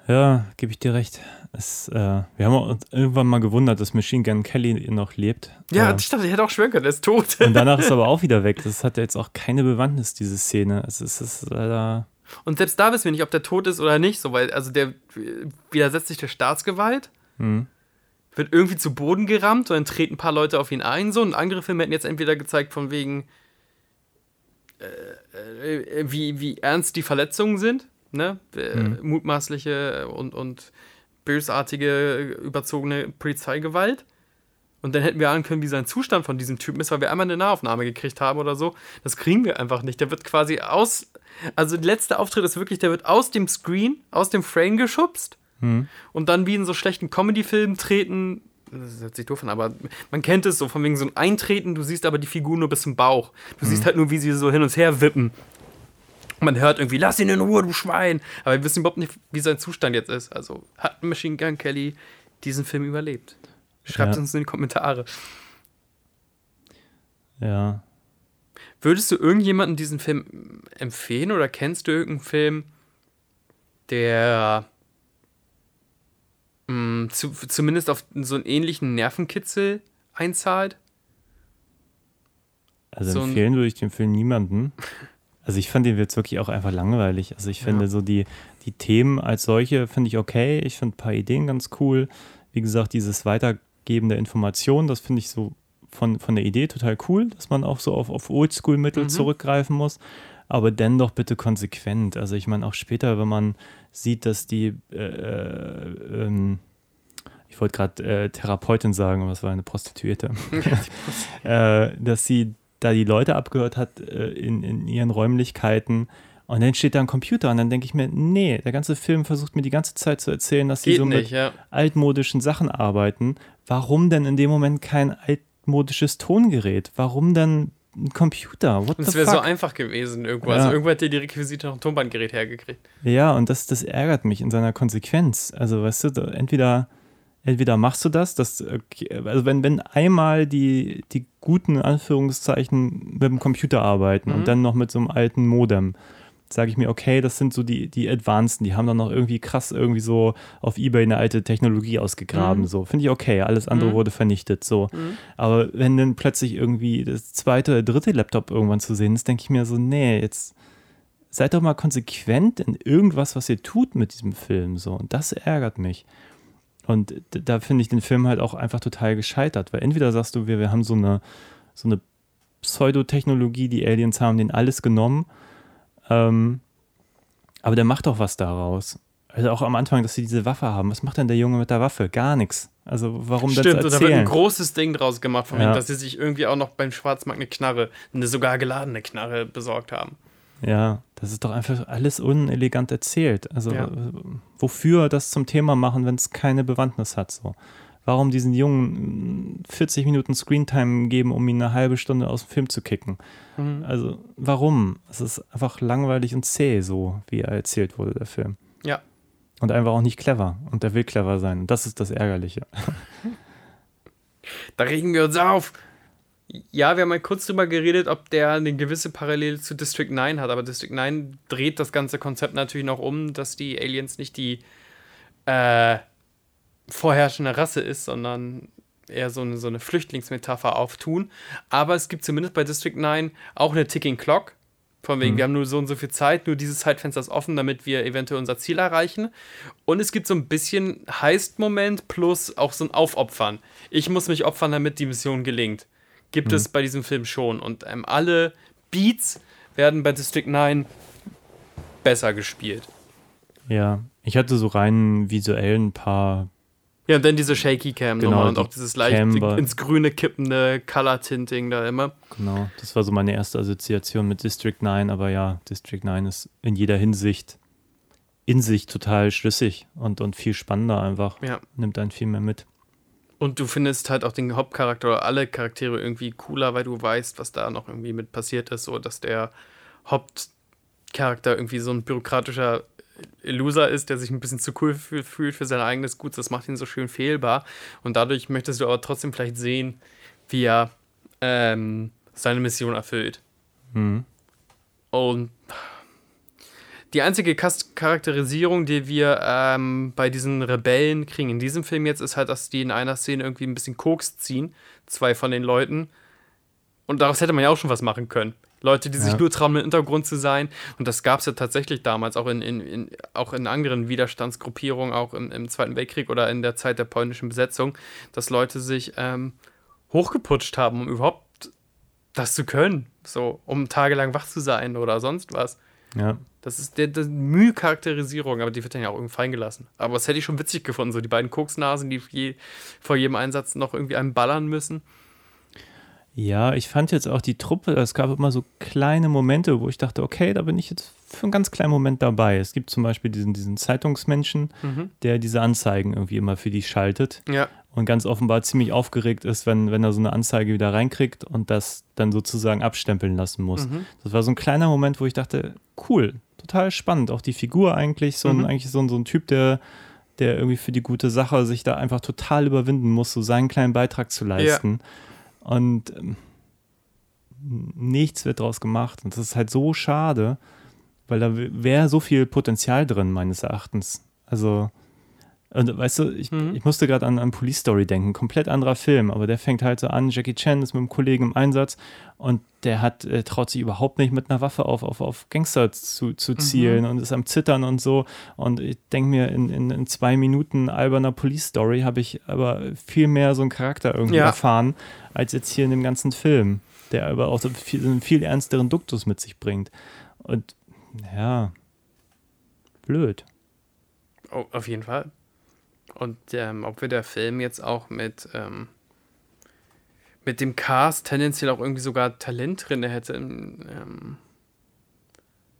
Ja, gebe ich dir recht. Es, äh, wir haben uns irgendwann mal gewundert, dass Machine Gun Kelly noch lebt. Ja, Äh, ich dachte, ich hätte auch schwören können, der ist tot. und danach ist er [LAUGHS] aber auch wieder weg. Das hat ja jetzt auch keine Bewandtnis, diese Szene. Es ist, es ist leider. Und selbst da wissen wir nicht, ob der tot ist oder nicht, so, weil, also der widersetzt sich der Staatsgewalt, Hm. wird irgendwie zu Boden gerammt und dann treten ein paar Leute auf ihn ein, so. Und andere Filme hätten jetzt entweder gezeigt, von wegen, äh, äh, wie, wie ernst die Verletzungen sind, ne? Äh, Mutmaßliche und, und bösartige, überzogene Polizeigewalt. Und dann hätten wir ahnen können, wie sein Zustand von diesem Typen ist, weil wir einmal eine Nahaufnahme gekriegt haben oder so. Das kriegen wir einfach nicht. Der wird quasi aus. Also, der letzte Auftritt ist wirklich, der wird aus dem Screen, aus dem Frame geschubst. Und dann wie in so schlechten Comedy-Filmen treten. Das hört sich doof an, aber man kennt es so, von wegen so ein Eintreten, du siehst aber die Figur nur bis zum Bauch. Du siehst halt nur, wie sie so hin und her wippen. Man hört irgendwie, lass ihn in Ruhe, du Schwein. Aber wir wissen überhaupt nicht, wie sein Zustand jetzt ist. Also hat Machine Gun Kelly diesen Film überlebt? Schreibt Ja. uns in die Kommentare. Ja. Würdest du irgendjemanden diesen Film empfehlen oder kennst du irgendeinen Film, der mh, zu, zumindest auf so einen ähnlichen Nervenkitzel einzahlt? Also So empfehlen würde ich den Film niemanden. [LAUGHS] Also ich fand den jetzt wirklich auch einfach langweilig. Also ich finde Ja. so die, die Themen als solche finde ich okay. Ich finde ein paar Ideen ganz cool. Wie gesagt, dieses Weitergeben der Informationen, das finde ich so von, von der Idee total cool, dass man auch so auf, auf Oldschool-Mittel zurückgreifen muss. Aber dennoch bitte konsequent. Also ich meine auch später, wenn man sieht, dass die äh, äh, ähm, ich wollte gerade äh, Therapeutin sagen, aber es war eine [LAUGHS] [LAUGHS] Prostituierte, äh, dass sie da die Leute abgehört hat äh, in, in ihren Räumlichkeiten und dann steht da ein Computer und dann denke ich mir, nee, der ganze Film versucht mir die ganze Zeit zu erzählen, dass sie so nicht, mit ja. altmodischen Sachen arbeiten. Warum denn in dem Moment kein altmodisches Tongerät? Warum denn ein Computer? What es wäre so einfach gewesen irgendwo. Ja. Also irgendwo hätte die Requisite noch ein Tonbandgerät hergekriegt. Ja, und das, das ärgert mich in seiner Konsequenz. Also, weißt du, entweder, entweder machst du das, das also wenn, wenn einmal die, die guten Anführungszeichen mit dem Computer arbeiten Mhm. und dann noch mit so einem alten Modem, sage ich mir, okay, das sind so die, die Advanceden, die haben dann noch irgendwie krass irgendwie so auf Ebay eine alte Technologie ausgegraben, Mhm. so. Finde ich okay, alles andere Mhm. wurde vernichtet, so. Aber wenn dann plötzlich irgendwie das zweite oder dritte Laptop irgendwann zu sehen ist, denke ich mir so, nee, jetzt seid doch mal konsequent in irgendwas, was ihr tut mit diesem Film. So. Und das ärgert mich. Und da finde ich den Film halt auch einfach total gescheitert, weil entweder sagst du, wir, wir haben so eine, so eine Pseudotechnologie, die Aliens haben, den alles genommen, ähm, aber der macht doch was daraus. Also auch am Anfang, dass sie diese Waffe haben. Was macht denn der Junge mit der Waffe? Gar nichts. Also warum Stimmt, das und da wird ein erzählen? großes Ding draus gemacht, von Ja. wegen, dass sie sich irgendwie auch noch beim Schwarzmarkt eine Knarre, eine sogar geladene Knarre besorgt haben. Ja, das ist doch einfach alles unelegant erzählt. Also Ja. wofür das zum Thema machen, wenn es keine Bewandtnis hat? So. Warum diesen Jungen mm, 40 Minuten Screentime geben, um ihn eine halbe Stunde aus dem Film zu kicken? Mhm. Also warum? Es ist einfach langweilig und zäh, so wie er erzählt wurde, der Film. Ja. Und einfach auch nicht clever. Und er will clever sein. Und das ist das Ärgerliche. Da regen wir uns auf. Ja, wir haben mal kurz drüber geredet, ob der eine gewisse Parallele zu District 9 hat, aber District 9 dreht das ganze Konzept natürlich noch um, dass die Aliens nicht die äh, vorherrschende Rasse ist, sondern eher so eine, so eine Flüchtlingsmetapher auftun. Aber es gibt zumindest bei District 9 auch eine Ticking Clock. Von wegen, wir haben nur so und so viel Zeit, nur dieses Zeitfenster ist offen, damit wir eventuell unser Ziel erreichen. Und es gibt so ein bisschen Heist-Moment plus auch so ein Aufopfern. Ich muss mich opfern, damit die Mission gelingt. Gibt es bei diesem Film schon. Und ähm, alle Beats werden bei District 9 besser gespielt. Ja, ich hatte so rein visuell ein paar Ja, und dann diese Shaky Cam Genau, und auch dieses leicht Camber. ins Grüne kippende Color Tinting da immer. Genau, das war so meine erste Assoziation mit District 9, aber ja, District 9 ist in jeder Hinsicht in sich total schlüssig und, und viel spannender einfach. Ja. Nimmt einen viel mehr mit. Und du findest halt auch den Hauptcharakter oder alle Charaktere irgendwie cooler, weil du weißt, was da noch irgendwie mit passiert ist, so dass der Hauptcharakter irgendwie so ein bürokratischer Loser ist, der sich ein bisschen zu cool fühlt, für sein eigenes Gut. Das macht ihn so schön fehlbar. Und dadurch möchtest du aber trotzdem vielleicht sehen, wie er ähm, seine Mission erfüllt. Mhm. Und die einzige Charakterisierung, die wir ähm, bei diesen Rebellen kriegen in diesem Film jetzt, ist halt, dass die in einer Szene irgendwie ein bisschen Koks ziehen. Zwei von den Leuten. Und daraus hätte man ja auch schon was machen können. Leute, die sich Ja. nur trauen, im Hintergrund zu sein. Und das gab es ja tatsächlich damals auch in, in, in, auch in anderen Widerstandsgruppierungen, auch im, im Zweiten Weltkrieg oder in der Zeit der polnischen Besetzung, dass Leute sich ähm, hochgeputscht haben, um überhaupt das zu können. So, um tagelang wach zu sein oder sonst was. Ja. Das ist der, der Mühe-Charakterisierung, aber die wird dann ja auch irgendwie fallen gelassen. Aber das hätte ich schon witzig gefunden, so die beiden Koksnasen, die je, vor jedem Einsatz noch irgendwie einen ballern müssen. Ja, ich fand jetzt auch die Truppe, es gab immer so kleine Momente, wo ich dachte, okay, da bin ich jetzt für einen ganz kleinen Moment dabei. Es gibt zum Beispiel diesen, diesen Zeitungsmenschen, der diese Anzeigen irgendwie immer für die schaltet Ja, und ganz offenbar ziemlich aufgeregt ist, wenn, wenn er so eine Anzeige wieder reinkriegt und das dann sozusagen abstempeln lassen muss. Das war so ein kleiner Moment, wo ich dachte, cool, total spannend. Auch die Figur eigentlich, so ein, eigentlich so ein, so ein Typ, der, der irgendwie für die gute Sache sich da einfach total überwinden muss, so seinen kleinen Beitrag zu leisten. Und ähm, nichts wird draus gemacht. Und das ist halt so schade, weil da wäre so viel Potenzial drin, meines Erachtens. Also, und weißt du, ich, ich musste gerade an, an Police Story denken, komplett anderer Film, aber der fängt halt so an, Jackie Chan ist mit einem Kollegen im Einsatz und der hat, äh, traut sich überhaupt nicht mit einer Waffe auf, auf, auf Gangster zu, zu zielen und ist am Zittern und so. Und ich denke mir, in, in, in zwei Minuten alberner Police Story habe ich aber viel mehr so einen Charakter irgendwie Ja. erfahren, als jetzt hier in dem ganzen Film, der aber auch so viel, einen viel ernsteren Duktus mit sich bringt. Und ja, blöd. oh, auf jeden Fall. Und ähm, ob wir der Film jetzt auch mit, ähm, mit dem Cast tendenziell auch irgendwie sogar Talent drin hätte. Ähm,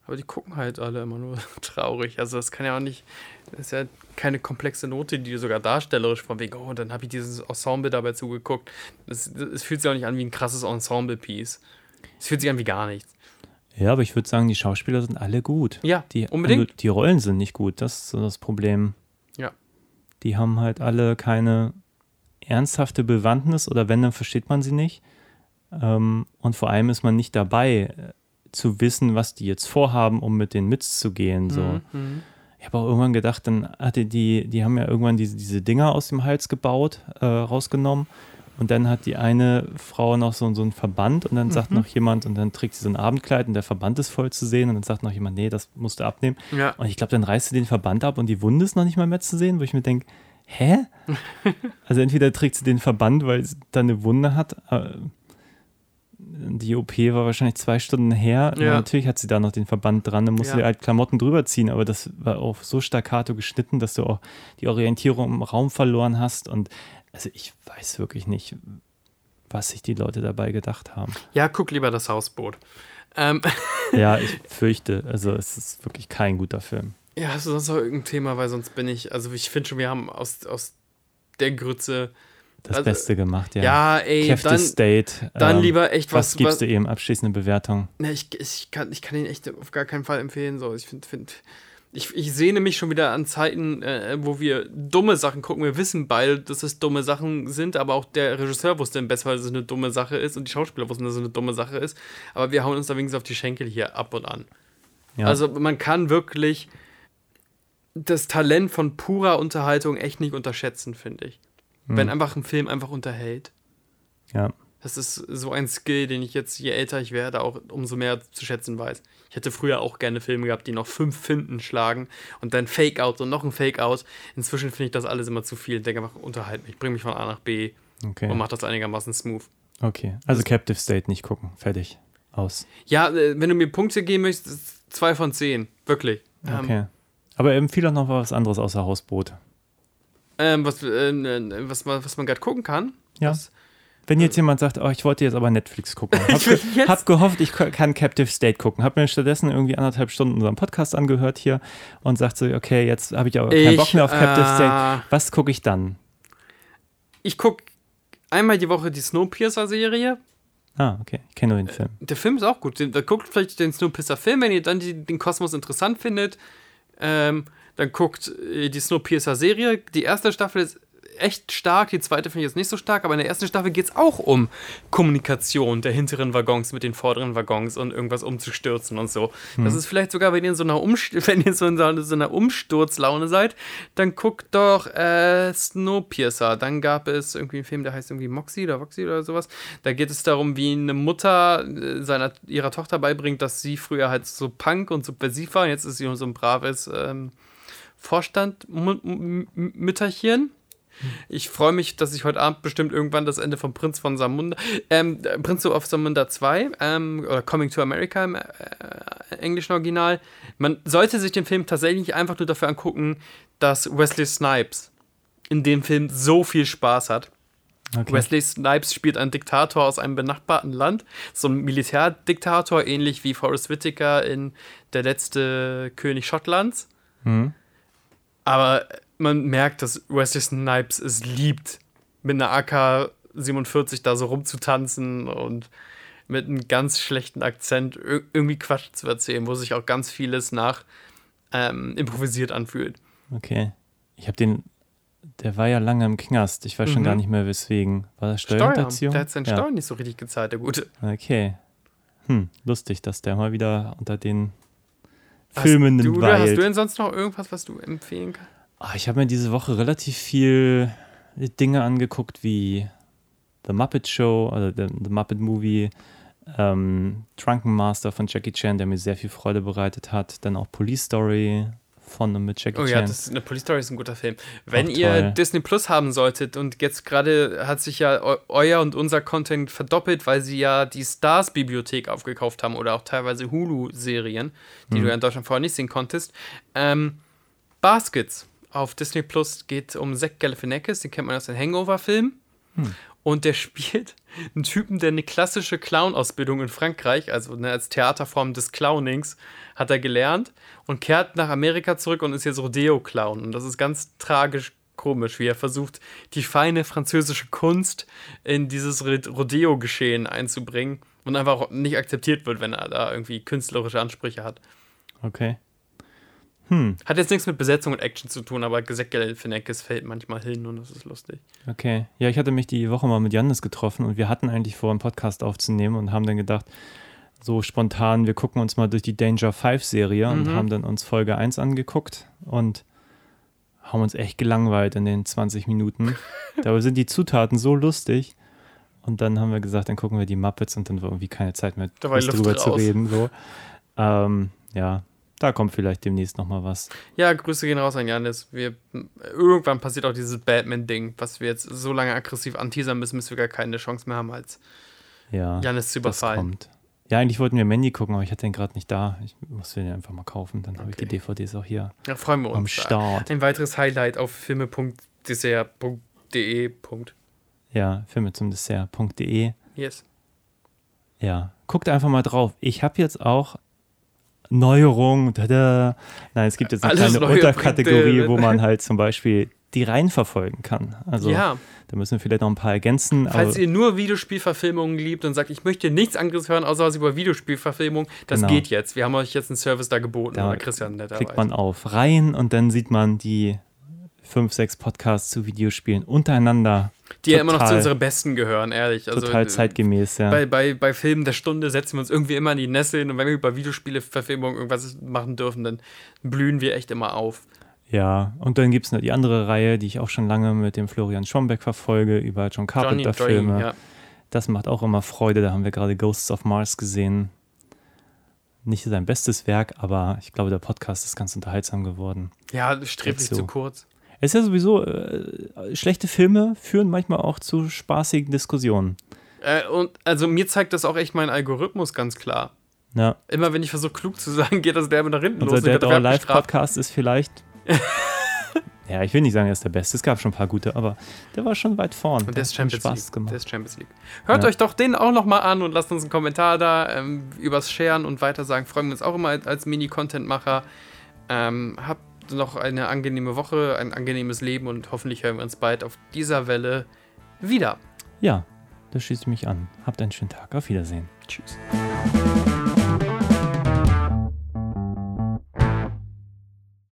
aber die gucken halt alle immer nur [LAUGHS] traurig. Also das kann ja auch nicht, das ist ja keine komplexe Note, die sogar darstellerisch von wegen, oh, dann habe ich dieses Ensemble dabei zugeguckt. Es fühlt sich auch nicht an wie ein krasses Ensemble-Piece. Es fühlt sich an wie gar nichts. Ja, aber ich würde sagen, die Schauspieler sind alle gut. Ja, die, unbedingt. Die Rollen sind nicht gut, das ist das Problem. Die haben halt alle keine ernsthafte Bewandtnis oder wenn, dann versteht man sie nicht. Ähm, und vor allem ist man nicht dabei, äh, zu wissen, was die jetzt vorhaben, um mit denen mitzugehen. So. Mhm. Ich habe auch irgendwann gedacht, dann hatte die, die haben ja irgendwann diese, diese Dinger aus dem Hals gebaut, äh, rausgenommen. Und dann hat die eine Frau noch so, so einen Verband und dann Mhm. sagt noch jemand, und dann trägt sie so ein Abendkleid und der Verband ist voll zu sehen und dann sagt noch jemand, nee, das musst du abnehmen. Ja. Und ich glaube, dann reißt sie den Verband ab und die Wunde ist noch nicht mal mehr zu sehen, wo ich mir denke, hä? [LAUGHS] also entweder trägt sie den Verband, weil sie da eine Wunde hat. äh, Die OP war wahrscheinlich zwei Stunden her. Ja. Natürlich hat sie da noch den Verband dran, dann musste Ja. sie halt Klamotten drüber ziehen, aber das war auch so staccato geschnitten, dass du auch die Orientierung im Raum verloren hast. Und also ich weiß wirklich nicht, was sich die Leute dabei gedacht haben. Ja, guck lieber das Hausboot. Ähm, [LAUGHS] Ja, ich fürchte, also es ist wirklich kein guter Film. ja, hast du sonst noch irgendein Thema, weil sonst bin ich, also ich finde schon, wir haben aus, aus der Grütze, Das Also, Beste gemacht, ja. ja, ey, Kev dann, State. dann ähm, lieber echt Was was, gibst was du eben abschließende Bewertung? Ne, ich, ich, kann, ich kann ihn echt auf gar keinen Fall empfehlen. So. Ich finde, find, ich, ich sehne mich schon wieder an Zeiten, äh, wo wir dumme Sachen gucken. Wir wissen beide, dass es dumme Sachen sind, aber auch der Regisseur wusste im Bestfall, dass es eine dumme Sache ist und die Schauspieler wussten, dass es eine dumme Sache ist. Aber wir hauen uns da wenigstens auf die Schenkel hier ab und an. Ja. Also man kann wirklich das Talent von purer Unterhaltung echt nicht unterschätzen, finde ich. Wenn einfach ein Film einfach unterhält. Ja. Das ist so ein Skill, den ich jetzt, je älter ich werde, auch umso mehr zu schätzen weiß. Ich hätte früher auch gerne Filme gehabt, die noch fünf Finden schlagen und dann Fake-Out und noch ein Fake-Out. Inzwischen finde ich das alles immer zu viel. Ich denke einfach, unterhalt mich, bring mich von A nach B Okay. und mach das einigermaßen smooth. Okay. Also Captive State nicht gucken. Fertig. Aus. Ja, äh, wenn du mir Punkte geben möchtest, zwei von zehn. Wirklich. Ähm, Okay. Aber empfehle doch noch was anderes außer Hausboot. Ähm, was, äh, was man, was man gerade gucken kann. Ja. Das, Wenn jetzt jemand sagt, oh, ich wollte jetzt aber Netflix gucken, [LAUGHS] hab, ge hab gehofft, ich kann Captive State gucken, hab mir stattdessen irgendwie anderthalb Stunden unseren Podcast angehört hier und sagt so, okay, jetzt habe ich aber keinen Ich, Bock mehr auf Captive äh, State. Was gucke ich dann? ich gucke einmal die Woche die Snowpiercer-Serie. Ah, okay, ich kenne nur den Film. Der Film ist auch gut. Da guckt vielleicht den Snowpiercer-Film, wenn ihr dann die, den Kosmos interessant findet. Ähm, dann guckt äh, die Snowpiercer-Serie. Die erste Staffel ist echt stark, die zweite finde ich jetzt nicht so stark, aber in der ersten Staffel geht es auch um Kommunikation der hinteren Waggons mit den vorderen Waggons und irgendwas umzustürzen und so. Das ist vielleicht sogar, wenn ihr in so einer, Umst [LAUGHS] wenn ihr so in so einer Umsturzlaune seid, dann guckt doch äh, Snowpiercer. Dann gab es irgendwie einen Film, der heißt irgendwie Moxie oder Voxy oder sowas. Da geht es darum, wie eine Mutter äh, seiner, ihrer Tochter beibringt, dass sie früher halt so Punk und subversiv war. Jetzt ist sie so ein braves ähm, Vorstand-Mütterchen. Ich freue mich, dass ich heute Abend bestimmt irgendwann das Ende von Prinz von Samunda, ähm, äh, Prince of Samunda 2, ähm, oder Coming to America im äh, englischen Original. Man sollte sich den Film tatsächlich einfach nur dafür angucken, dass Wesley Snipes in dem Film so viel Spaß hat. Okay. Wesley Snipes spielt einen Diktator aus einem benachbarten Land, so ein Militärdiktator, ähnlich wie Forrest Whitaker in Der letzte König Schottlands. Mhm. Aber man merkt, dass Wesley Snipes es liebt, mit einer AK-47 da so rumzutanzen und mit einem ganz schlechten Akzent ir- irgendwie Quatsch zu erzählen, wo sich auch ganz vieles nach ähm, improvisiert anfühlt. Okay. Ich habe den, der war ja lange im Knast. Ich weiß schon Mhm. gar nicht mehr weswegen. War das Steuer. Steuerhinterziehung? Der hat seinen ja. Steuern nicht so richtig gezahlt, der Gute. Okay. Hm, lustig, dass der mal wieder unter den Hast Filmen du, oder hast du denn sonst noch irgendwas, was du empfehlen kannst? Ah, ich habe mir diese Woche relativ viel Dinge angeguckt wie The Muppet Show oder The, The Muppet Movie, ähm, Drunken Master von Jackie Chan, der mir sehr viel Freude bereitet hat. Dann auch Police Story von mit Jackie Oh Chan. ja, das, eine Police Story ist ein guter Film. Wenn Auch ihr. Disney Plus haben solltet und jetzt gerade hat sich ja eu euer und unser Content verdoppelt, weil sie ja die Stars-Bibliothek aufgekauft haben oder auch teilweise Hulu-Serien, die Mhm. du ja in Deutschland vorher nicht sehen konntest. Ähm, Baskets auf Disney Plus geht um Zach Galifianakis, den kennt man aus den Hangover-Filmen. Hm. Und der [LAUGHS] spielt einen Typen, der eine klassische Clown-Ausbildung in Frankreich, also ne, als Theaterform des Clownings, hat er gelernt und kehrt nach Amerika zurück und ist jetzt Rodeo-Clown. Und das ist ganz tragisch komisch, wie er versucht, die feine französische Kunst in dieses Rodeo-Geschehen einzubringen und einfach nicht akzeptiert wird, wenn er da irgendwie künstlerische Ansprüche hat. Okay. Hm, Hat jetzt nichts mit Besetzung und Action zu tun, aber Zach Galifianakis fällt manchmal hin und das ist lustig. okay. Ja, ich hatte mich die Woche mal mit Jannis getroffen und wir hatten eigentlich vor, einen Podcast aufzunehmen und haben dann gedacht, so spontan, wir gucken uns mal durch die Danger 5 Serie und Mhm. haben dann uns Folge 1 angeguckt und haben uns echt gelangweilt in den 20 Minuten. [LAUGHS] Dabei sind die Zutaten so lustig. Und dann haben wir gesagt, dann gucken wir die Muppets und dann war irgendwie keine Zeit mehr, drüber zu raus. reden. So. Ähm, ja, da kommt vielleicht demnächst nochmal was. Ja, Grüße gehen raus an Janis. Wir, irgendwann passiert auch dieses Batman-Ding, was wir jetzt so lange aggressiv anteasern müssen, bis wir gar keine Chance mehr haben, als Ja, Janis zu das überfallen. kommt. Ja, eigentlich wollten wir Mandy gucken, aber ich hatte den gerade nicht da. Ich muss den einfach mal kaufen. Dann habe ich die Okay. DVDs auch hier Da freuen wir uns. am Start. Ein weiteres Highlight auf filme.dessert.de. Ja, Filme zum Dessert.de. Yes. Ja, guckt einfach mal drauf. Ich habe jetzt auch Neuerungen. Tada. Nein, es gibt jetzt eine Alles kleine Neue Unterkategorie, wo man halt zum Beispiel die Reihen verfolgen kann. Also ja, da müssen wir vielleicht noch ein paar ergänzen. falls ihr nur Videospielverfilmungen liebt und sagt, ich möchte nichts anderes hören, außer was über Videospielverfilmung, das Genau. geht jetzt. Wir haben euch jetzt einen Service da geboten. Da Christian netterweise. klickt man auf Reihen und dann sieht man die fünf, sechs Podcasts zu Videospielen untereinander. Die ja immer noch zu unseren Besten gehören, ehrlich. Also, Total äh, zeitgemäß, ja. Bei, bei, bei Filmen der Stunde setzen wir uns irgendwie immer in die Nesseln und wenn wir über Videospiele-Verfilmungen irgendwas machen dürfen, dann blühen wir echt immer auf. Ja, und dann gibt es noch die andere Reihe, die ich auch schon lange mit dem Florian Schombeck verfolge, über John Carpenter-Filme. Ja. Das macht auch immer Freude. Da haben wir gerade Ghosts of Mars gesehen. Nicht sein bestes Werk, aber ich glaube, der Podcast ist ganz unterhaltsam geworden. Ja, sträflich Dazu. zu kurz. Es ist ja sowieso, äh, schlechte Filme führen manchmal auch zu spaßigen Diskussionen. Äh, und also mir zeigt das auch echt mein Algorithmus ganz klar. Ja. Immer wenn ich versuche klug zu sein, geht das derbe nach hinten Unser los. und ich Dead or abgestraft. Podcast ist vielleicht. [LAUGHS] ja, ich will nicht sagen, er ist der Beste. Es gab schon ein paar gute, aber der war schon weit vorn. Und der ist Champions Spaß League. gemacht. Der ist Champions League. Hört Ja. euch doch den auch nochmal an und lasst uns einen Kommentar da. Ähm, übers Sharen und weitersagen freuen wir uns auch immer als, als Mini-Content-Macher. Ähm, habt noch eine angenehme Woche, ein angenehmes Leben und hoffentlich hören wir uns bald auf dieser Welle wieder. Ja, da schließe ich mich an. Habt einen schönen Tag. Auf Wiedersehen. Tschüss.